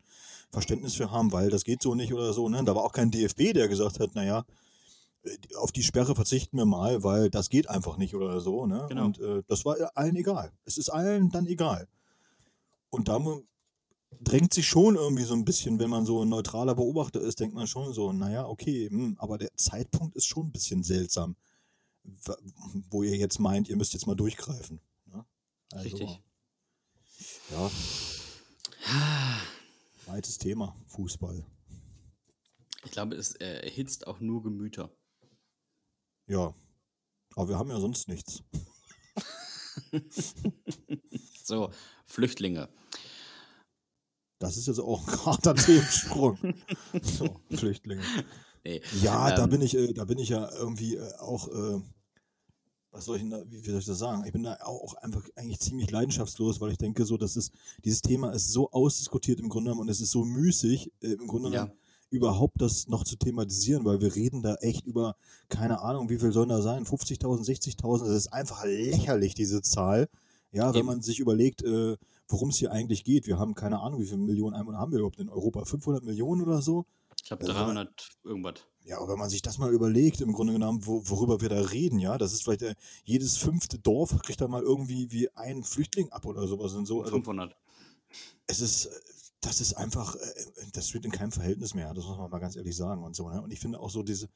Verständnis für haben, weil das geht so nicht oder so. Ne? Da war auch kein DFB, der gesagt hat, naja, äh, auf die Sperre verzichten wir mal, weil das geht einfach nicht oder so. Ne? Genau. Und äh, das war allen egal. Es ist allen dann egal. Und da drängt sich schon irgendwie so ein bisschen, wenn man so ein neutraler Beobachter ist, denkt man schon so, naja, okay, hm, aber der Zeitpunkt ist schon ein bisschen seltsam, wo ihr jetzt meint, ihr müsst jetzt mal durchgreifen. Ne? Also, Richtig. Ja, weites Thema, Fußball. Ich glaube, es äh, erhitzt auch nur Gemüter. Ja, aber wir haben ja sonst nichts. So, Flüchtlinge. Das ist jetzt auch ein harter Themensprung. so, Flüchtlinge. Nee. Ja, da Ähm, bin ich, äh, da bin ich ja irgendwie äh, auch, äh, was soll ich da, wie, wie soll ich das sagen? Ich bin da auch, einfach eigentlich ziemlich leidenschaftslos, weil ich denke, so, das ist, dieses Thema ist so ausdiskutiert im Grunde genommen und es ist so müßig, äh, im Grunde Ja. Überhaupt das noch zu thematisieren, weil wir reden da echt über, keine Ahnung, wie viel sollen da sein? 50.000, 60.000, das ist einfach lächerlich, diese Zahl. Ja, wenn man sich überlegt, äh, worum es hier eigentlich geht. Wir haben keine Ahnung, wie viele Millionen Einwohner haben wir überhaupt in Europa? 500 Millionen oder so? Ich glaube, Also wenn man- 300 irgendwas. Ja, aber wenn man sich das mal überlegt, im Grunde genommen, wo, worüber wir da reden, ja, das ist vielleicht äh, jedes fünfte Dorf kriegt da mal irgendwie wie einen Flüchtling ab oder sowas und so. Also 500. es ist, äh, das ist einfach, äh, das steht in keinem Verhältnis mehr, das muss man mal ganz ehrlich sagen und so. Ne? Und ich finde auch so diese,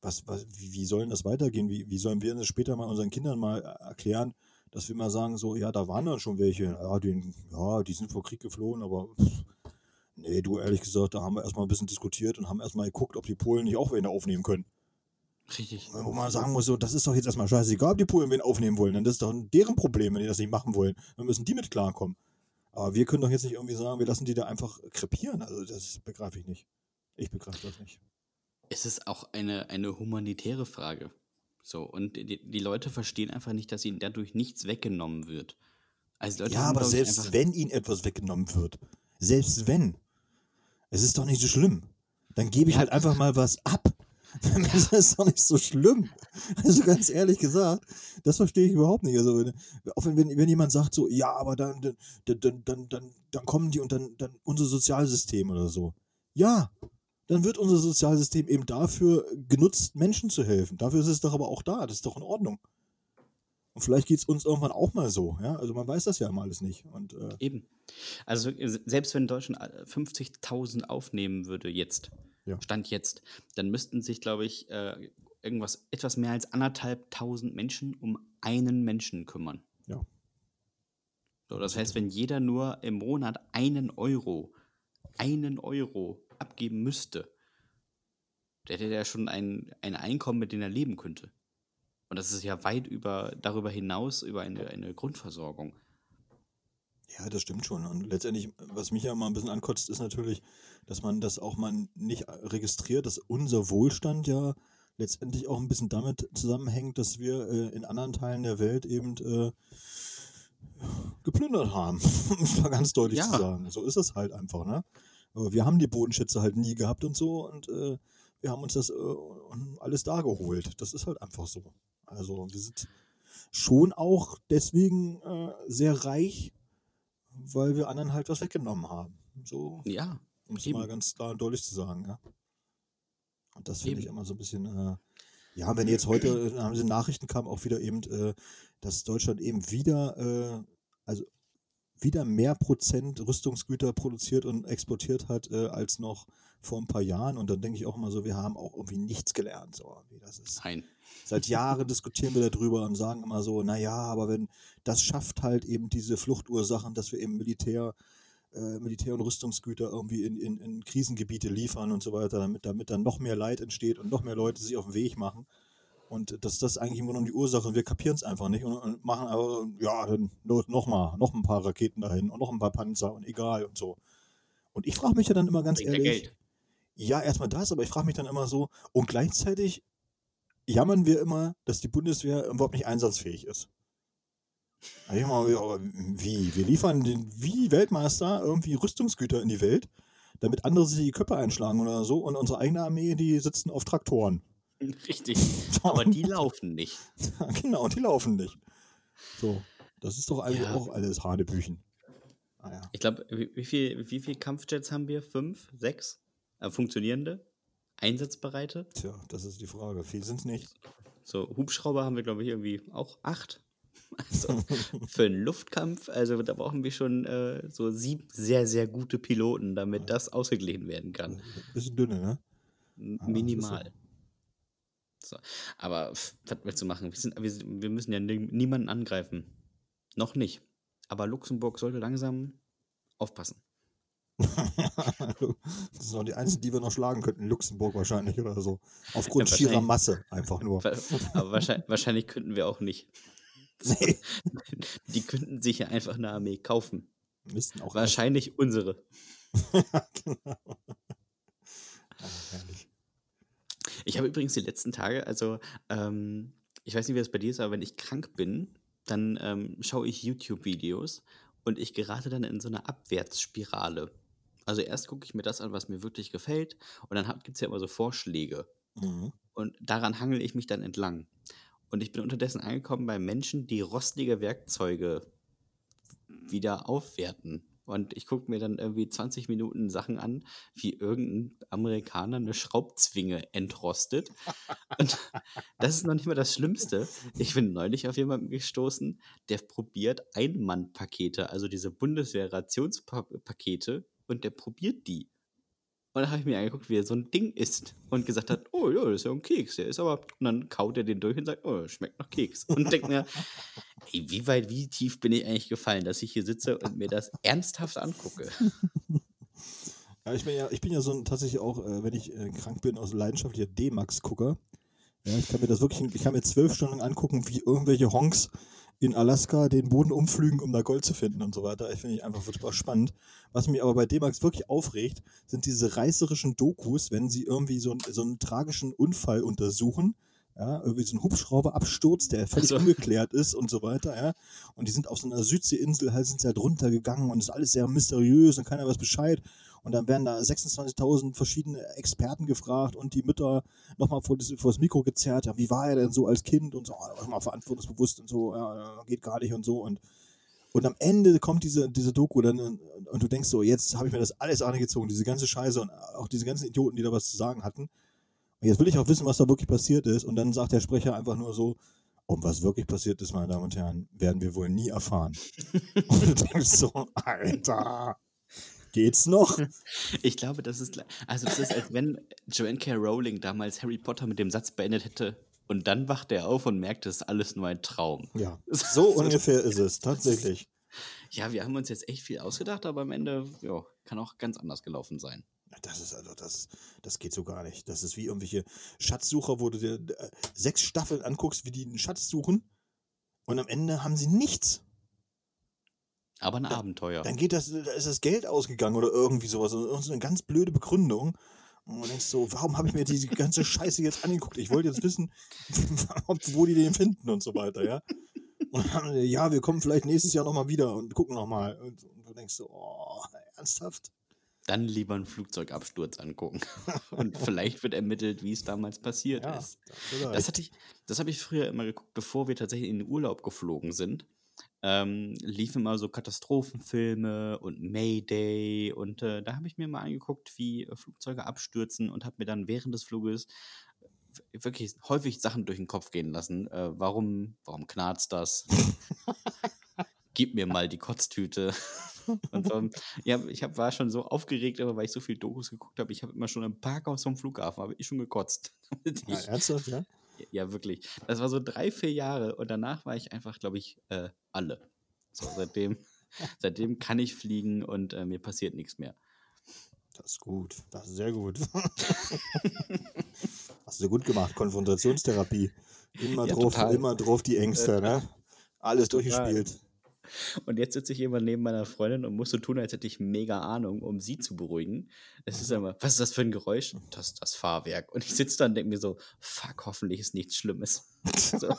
was, was, wie, wie sollen das weitergehen? Wie, wie sollen wir das später mal unseren Kindern mal äh, erklären, dass wir mal sagen, so, ja, da waren dann schon welche, ja, den, ja, die sind vor Krieg geflohen, aber pff, nee, du ehrlich gesagt, da haben wir erstmal ein bisschen diskutiert und haben erstmal geguckt, ob die Polen nicht auch wen aufnehmen können. Richtig. Wo man sagen muss, so, das ist doch jetzt erstmal scheißegal, ob die Polen wen aufnehmen wollen. Dann das ist doch deren Problem, wenn die das nicht machen wollen. Dann müssen die mit klarkommen. Aber wir können doch jetzt nicht irgendwie sagen, wir lassen die da einfach krepieren. Also das begreife ich nicht. Ich begreife das nicht. Es ist auch eine, eine humanitäre Frage. So, und die, die Leute verstehen einfach nicht, dass ihnen dadurch nichts weggenommen wird. Also Leute Ja, aber selbst wenn ihnen etwas weggenommen wird, selbst wenn, es ist doch nicht so schlimm. Dann gebe ich Ja. halt einfach mal was ab. Das ist doch nicht so schlimm. Also ganz ehrlich gesagt, das verstehe ich überhaupt nicht. Also wenn, auch wenn, wenn, jemand sagt so, ja, aber dann, dann, dann, dann, dann, dann kommen die und dann, dann unser Sozialsystem oder so. Ja, dann wird unser Sozialsystem eben dafür genutzt, Menschen zu helfen. Dafür ist es doch aber auch da. Das ist doch in Ordnung. Und vielleicht geht es uns irgendwann auch mal so. Ja? Also man weiß das ja immer alles nicht. Und äh, Eben. Also äh, selbst wenn Deutschland äh, 50.000 aufnehmen würde jetzt, Ja. Stand jetzt, dann müssten sich, glaube ich, äh, irgendwas, etwas mehr als anderthalb tausend Menschen um einen Menschen kümmern. Ja. So, das heißt, wenn jeder nur im Monat einen Euro, einen Euro abgeben müsste, der hätte ja schon ein, ein Einkommen, mit dem er leben könnte. Und das ist ja weit über, darüber hinaus über eine, eine Grundversorgung. Ja, das stimmt schon. Und letztendlich, was mich ja mal ein bisschen ankotzt, ist natürlich, dass man das auch mal nicht registriert, dass unser Wohlstand ja letztendlich auch ein bisschen damit zusammenhängt, dass wir äh, in anderen Teilen der Welt eben äh, geplündert haben, um es mal ganz deutlich zu Ja. sagen. So ist es halt einfach, ne? Aber wir haben die Bodenschätze halt nie gehabt und so und äh, wir haben uns das äh, alles dargeholt. Das ist halt einfach so. Also wir sind schon auch deswegen äh, sehr reich, weil wir anderen halt was weggenommen haben. So, Ja, um es mal ganz klar und deutlich zu sagen, ja. Und das finde ich immer so ein bisschen, äh, ja, wenn jetzt heute äh, haben sie Nachrichten kamen auch wieder eben, äh, dass Deutschland eben wieder, äh, also wieder mehr Prozent Rüstungsgüter produziert und exportiert hat, äh, als noch vor ein paar Jahren. Und dann denke ich auch immer so, wir haben auch irgendwie nichts gelernt. So, wie das ist. nein. Seit Jahren diskutieren wir darüber und sagen immer so, naja, aber wenn das schafft halt eben diese Fluchtursachen, dass wir eben Militär, äh, Militär- und Rüstungsgüter irgendwie in, in, in Krisengebiete liefern und so weiter, damit, damit dann noch mehr Leid entsteht und noch mehr Leute sich auf den Weg machen. Und dass das eigentlich im Grunde genommen die Ursache und wir kapieren es einfach nicht und, und machen aber, ja, dann noch noch mal, noch ein paar Raketen dahin und noch ein paar Panzer und egal und so. Und ich frage mich ja dann immer ganz Bringt ehrlich, ja, erstmal das, aber ich frage mich dann immer so, und gleichzeitig jammern wir immer, dass die Bundeswehr überhaupt nicht einsatzfähig ist. Ich mal, wie? Wir liefern den, wie Weltmeister irgendwie Rüstungsgüter in die Welt, damit andere sich die Köpfe einschlagen oder so, und unsere eigene Armee, die sitzen auf Traktoren. Richtig. Aber die laufen nicht. genau, die laufen nicht. So. Das ist doch eigentlich Ja. auch alles Hanebüchen. Ah ja. Ich glaube, wie, wie viel, wie viel Kampfjets haben wir? Fünf? Sechs? Äh, funktionierende? Einsatzbereite? Tja, das ist die Frage. Viel sind es nicht. So, Hubschrauber haben wir, glaube ich, irgendwie auch acht. Also für einen Luftkampf, also da brauchen wir schon äh, so sieben sehr, sehr gute Piloten, damit das ausgeglichen werden kann. Bisschen dünne, ne? Aber so. Minimal. So. Aber pff, was willst du machen? Wir, sind, wir, wir müssen ja nie- niemanden angreifen. Noch nicht. Aber Luxemburg sollte langsam aufpassen. das sind auch die einzigen, die wir noch schlagen könnten. Luxemburg wahrscheinlich oder so. Aufgrund Ja, schierer. Masse einfach nur. Aber wahrscheinlich, wahrscheinlich könnten wir auch nicht. Nee. Die könnten sich ja einfach eine Armee kaufen. Müssten auch Wahrscheinlich unsere. genau. Ah, herrlich. Ich habe übrigens die letzten Tage, also ähm, ich weiß nicht, wie das bei dir ist, aber wenn ich krank bin, dann ähm, schaue ich YouTube-Videos und ich gerate dann in so eine Abwärtsspirale. Also erst gucke ich mir das an, was mir wirklich gefällt und dann gibt es ja immer so Vorschläge Mhm. und daran hangel ich mich dann entlang. Und ich bin unterdessen angekommen bei Menschen, die rostige Werkzeuge wieder aufwerten. Und ich gucke mir dann irgendwie 20 Minuten Sachen an, wie irgendein Amerikaner eine Schraubzwinge entrostet. Und das ist noch nicht mal das Schlimmste. Ich bin neulich auf jemanden gestoßen, der probiert Einmannpakete, also diese Bundeswehr-Rationspakete, und der probiert die. Und dann habe ich mir angeguckt, wie er so ein Ding isst und gesagt hat, oh ja, das ist ja ein Keks, der ist aber. Und dann kaut er den durch und sagt, oh, schmeckt nach Keks. Und denkt mir, ey, wie weit, wie tief bin ich eigentlich gefallen, dass ich hier sitze und mir das ernsthaft angucke. Ja, ich bin ja, ich bin ja so ein tatsächlich auch, äh, wenn ich äh, krank bin, aus leidenschaftlicher D-Max-Gucker. Ja, ich kann mir das wirklich, ich kann mir zwölf Stunden angucken, wie irgendwelche Honks in Alaska den Boden umflügen, um da Gold zu finden und so weiter. Ich finde ich einfach super spannend. Was mich aber bei D-Max wirklich aufregt, sind diese reißerischen Dokus, wenn sie irgendwie so, einen- so einen tragischen Unfall untersuchen. Ja, irgendwie so ein Hubschrauberabsturz, der völlig Ach so. ungeklärt ist und so weiter, ja. Und die sind auf so einer Südseeinsel, halt sind sie halt runtergegangen und es ist alles sehr mysteriös und keiner weiß Bescheid. Und dann werden da 26.000 verschiedene Experten gefragt und die Mütter nochmal vor das, vor das Mikro gezerrt. Ja, wie war er denn so als Kind und so, oh, mal verantwortungsbewusst und so, ja, geht gar nicht und so. Und, und am Ende kommt diese, diese Doku dann und, und du denkst so, jetzt habe ich mir das alles angezogen, diese ganze Scheiße und auch diese ganzen Idioten, die da was zu sagen hatten. Und jetzt will ich auch wissen, was da wirklich passiert ist. Und dann sagt der Sprecher einfach nur so, um was wirklich passiert ist, meine Damen und Herren, werden wir wohl nie erfahren. und du denkst so, Alter, geht's noch? Ich glaube, das ist, also das ist, als wenn Joanne K. Rowling damals Harry Potter mit dem Satz beendet hätte und dann wacht er auf und merkt, es ist alles nur ein Traum. Ja, so ungefähr ist es, tatsächlich. Ja, wir haben uns jetzt echt viel ausgedacht, aber am Ende ja, kann auch ganz anders gelaufen sein. Das ist also, das, das geht so gar nicht. Das ist wie irgendwelche Schatzsucher, wo du dir äh, sechs Staffeln anguckst, wie die einen Schatz suchen und am Ende haben sie nichts. Aber ein Abenteuer. Dann geht das, da ist das Geld ausgegangen oder irgendwie sowas. Und irgend so eine ganz blöde Begründung. Und du denkst so, warum habe ich mir diese ganze Scheiße jetzt angeguckt? Ich wollte jetzt wissen, wo die den finden und so weiter, ja. Und dann ja, wir kommen vielleicht nächstes Jahr nochmal wieder und gucken nochmal. Und, und du denkst so, oh, ernsthaft? Dann lieber einen Flugzeugabsturz angucken. und vielleicht wird ermittelt, wie es damals passiert ist. vielleicht. Das, hatte ich, das habe ich früher immer geguckt, bevor wir tatsächlich in den Urlaub geflogen sind. Ähm, liefen immer so Katastrophenfilme und Mayday und äh, da habe ich mir mal angeguckt, wie äh, Flugzeuge abstürzen und habe mir dann während des Fluges w- wirklich häufig Sachen durch den Kopf gehen lassen. Äh, warum, warum knarzt das? Gib mir mal die Kotztüte. und so, ja, ich hab, war schon so aufgeregt, aber weil ich so viel Dokus geguckt habe, ich habe immer schon im Parkhaus vom Flughafen, habe ich schon gekotzt. Ja, ich, ernsthaft, ja? Ja, wirklich. Das war so drei, vier Jahre und danach war ich einfach, glaube ich, äh, alle. So, seitdem, seitdem kann ich fliegen und äh, mir passiert nichts mehr. Das ist gut. Das ist sehr gut. Hast du gut gemacht. Konfrontationstherapie. Immer Ja, drauf, total. immer drauf die Ängste, ne? Alles durchgespielt. Und jetzt sitze ich immer neben meiner Freundin und muss so tun, als hätte ich mega Ahnung, um sie zu beruhigen. Es ist immer, was ist das für ein Geräusch? Das ist das Fahrwerk. Und ich sitze da und denke mir so, fuck, hoffentlich ist nichts Schlimmes. so.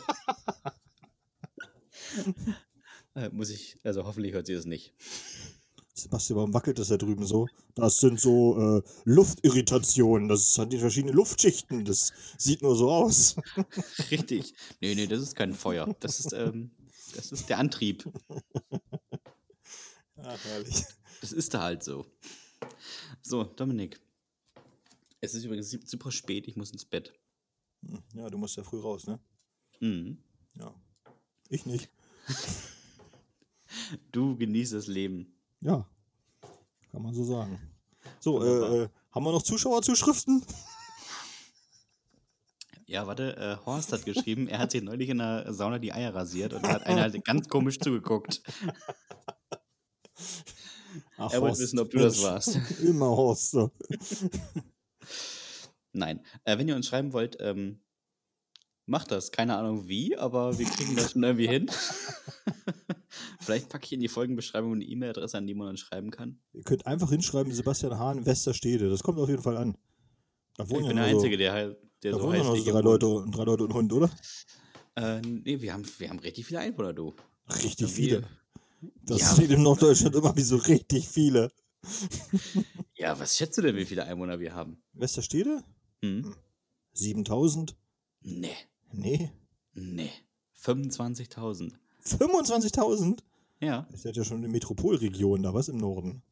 Äh, Muss ich, also hoffentlich hört sie das nicht. Sebastian, warum wackelt das da drüben so? Das sind so äh, Luftirritationen. Das hat die verschiedenen Luftschichten. Das sieht nur so aus. Richtig. Nee, nee, das ist kein Feuer. Das ist, ähm, Das ist der Antrieb. Ach, herrlich. Das ist da halt so. So, Dominik. Es ist übrigens super spät, ich muss ins Bett. Hm, Ja, du musst ja früh raus, ne? Mhm. Ja. Ich nicht. Du genießt das Leben. Ja. Kann man so sagen. So, äh, äh, haben wir noch Zuschauerzuschriften? Ja, warte, äh, Horst hat geschrieben, er hat sich neulich in der Sauna die Eier rasiert und da hat einer halt ganz komisch zugeguckt. Ach, Er wollte wissen, ob du das warst. Immer Horst. So. Nein. Äh, wenn ihr uns schreiben wollt, ähm, macht das. Keine Ahnung wie, aber wir kriegen das schon irgendwie hin. Vielleicht packe ich in die Folgenbeschreibung eine E-Mail-Adresse, an die man uns schreiben kann. Ihr könnt einfach hinschreiben, Sebastian Hahn, Westerstede. Das kommt auf jeden Fall an. Ich bin ja der Einzige, so, der, halt- der da so wohnen heißt. drei. Leute, drei Leute und Hund, oder? Äh, nee, wir haben, wir haben richtig viele Einwohner, du. Richtig Wir- viele. Das Ja. steht in Norddeutschland immer wie so richtig viele. Ja, was schätzt du denn, wie viele Einwohner wir haben? Westerstede? Hm? 7000? Nee, Nee. nee. 25.000. 25.000? Ja. Ihr seid ja schon eine Metropolregion da, was im Norden?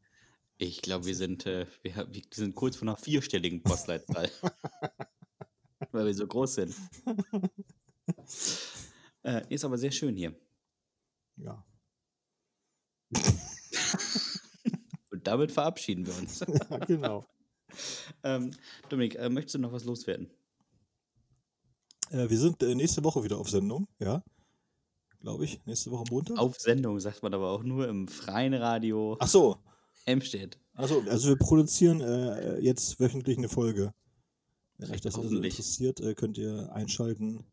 Ich glaube, wir sind, äh, wir, wir sind kurz vor einer vierstelligen Postleitzahl. Weil wir so groß sind. äh, ist aber sehr schön hier. Ja. Und damit verabschieden wir uns. ja genau. ähm, Dominik, äh, möchtest du noch was loswerden? Äh, wir sind äh, nächste Woche wieder auf Sendung, ja? Glaube ich. Nächste Woche Montag. Auf Sendung sagt man aber auch nur im freien Radio Ach so. Hemstedt. Ach so, also wir produzieren äh, jetzt wöchentlich eine Folge. Wenn euch das also interessiert, äh, könnt ihr einschalten.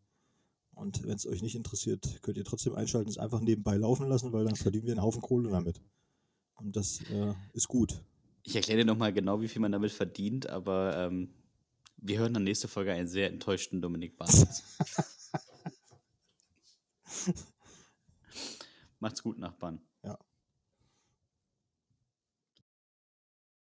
Und wenn es euch nicht interessiert, könnt ihr trotzdem einschalten, es einfach nebenbei laufen lassen, weil dann verdienen wir einen Haufen Kohle damit. Und das äh, ist gut. Ich erkläre dir nochmal genau, wie viel man damit verdient, aber ähm, wir hören dann nächste Folge einen sehr enttäuschten Dominik Bartels. Macht's gut, Nachbarn.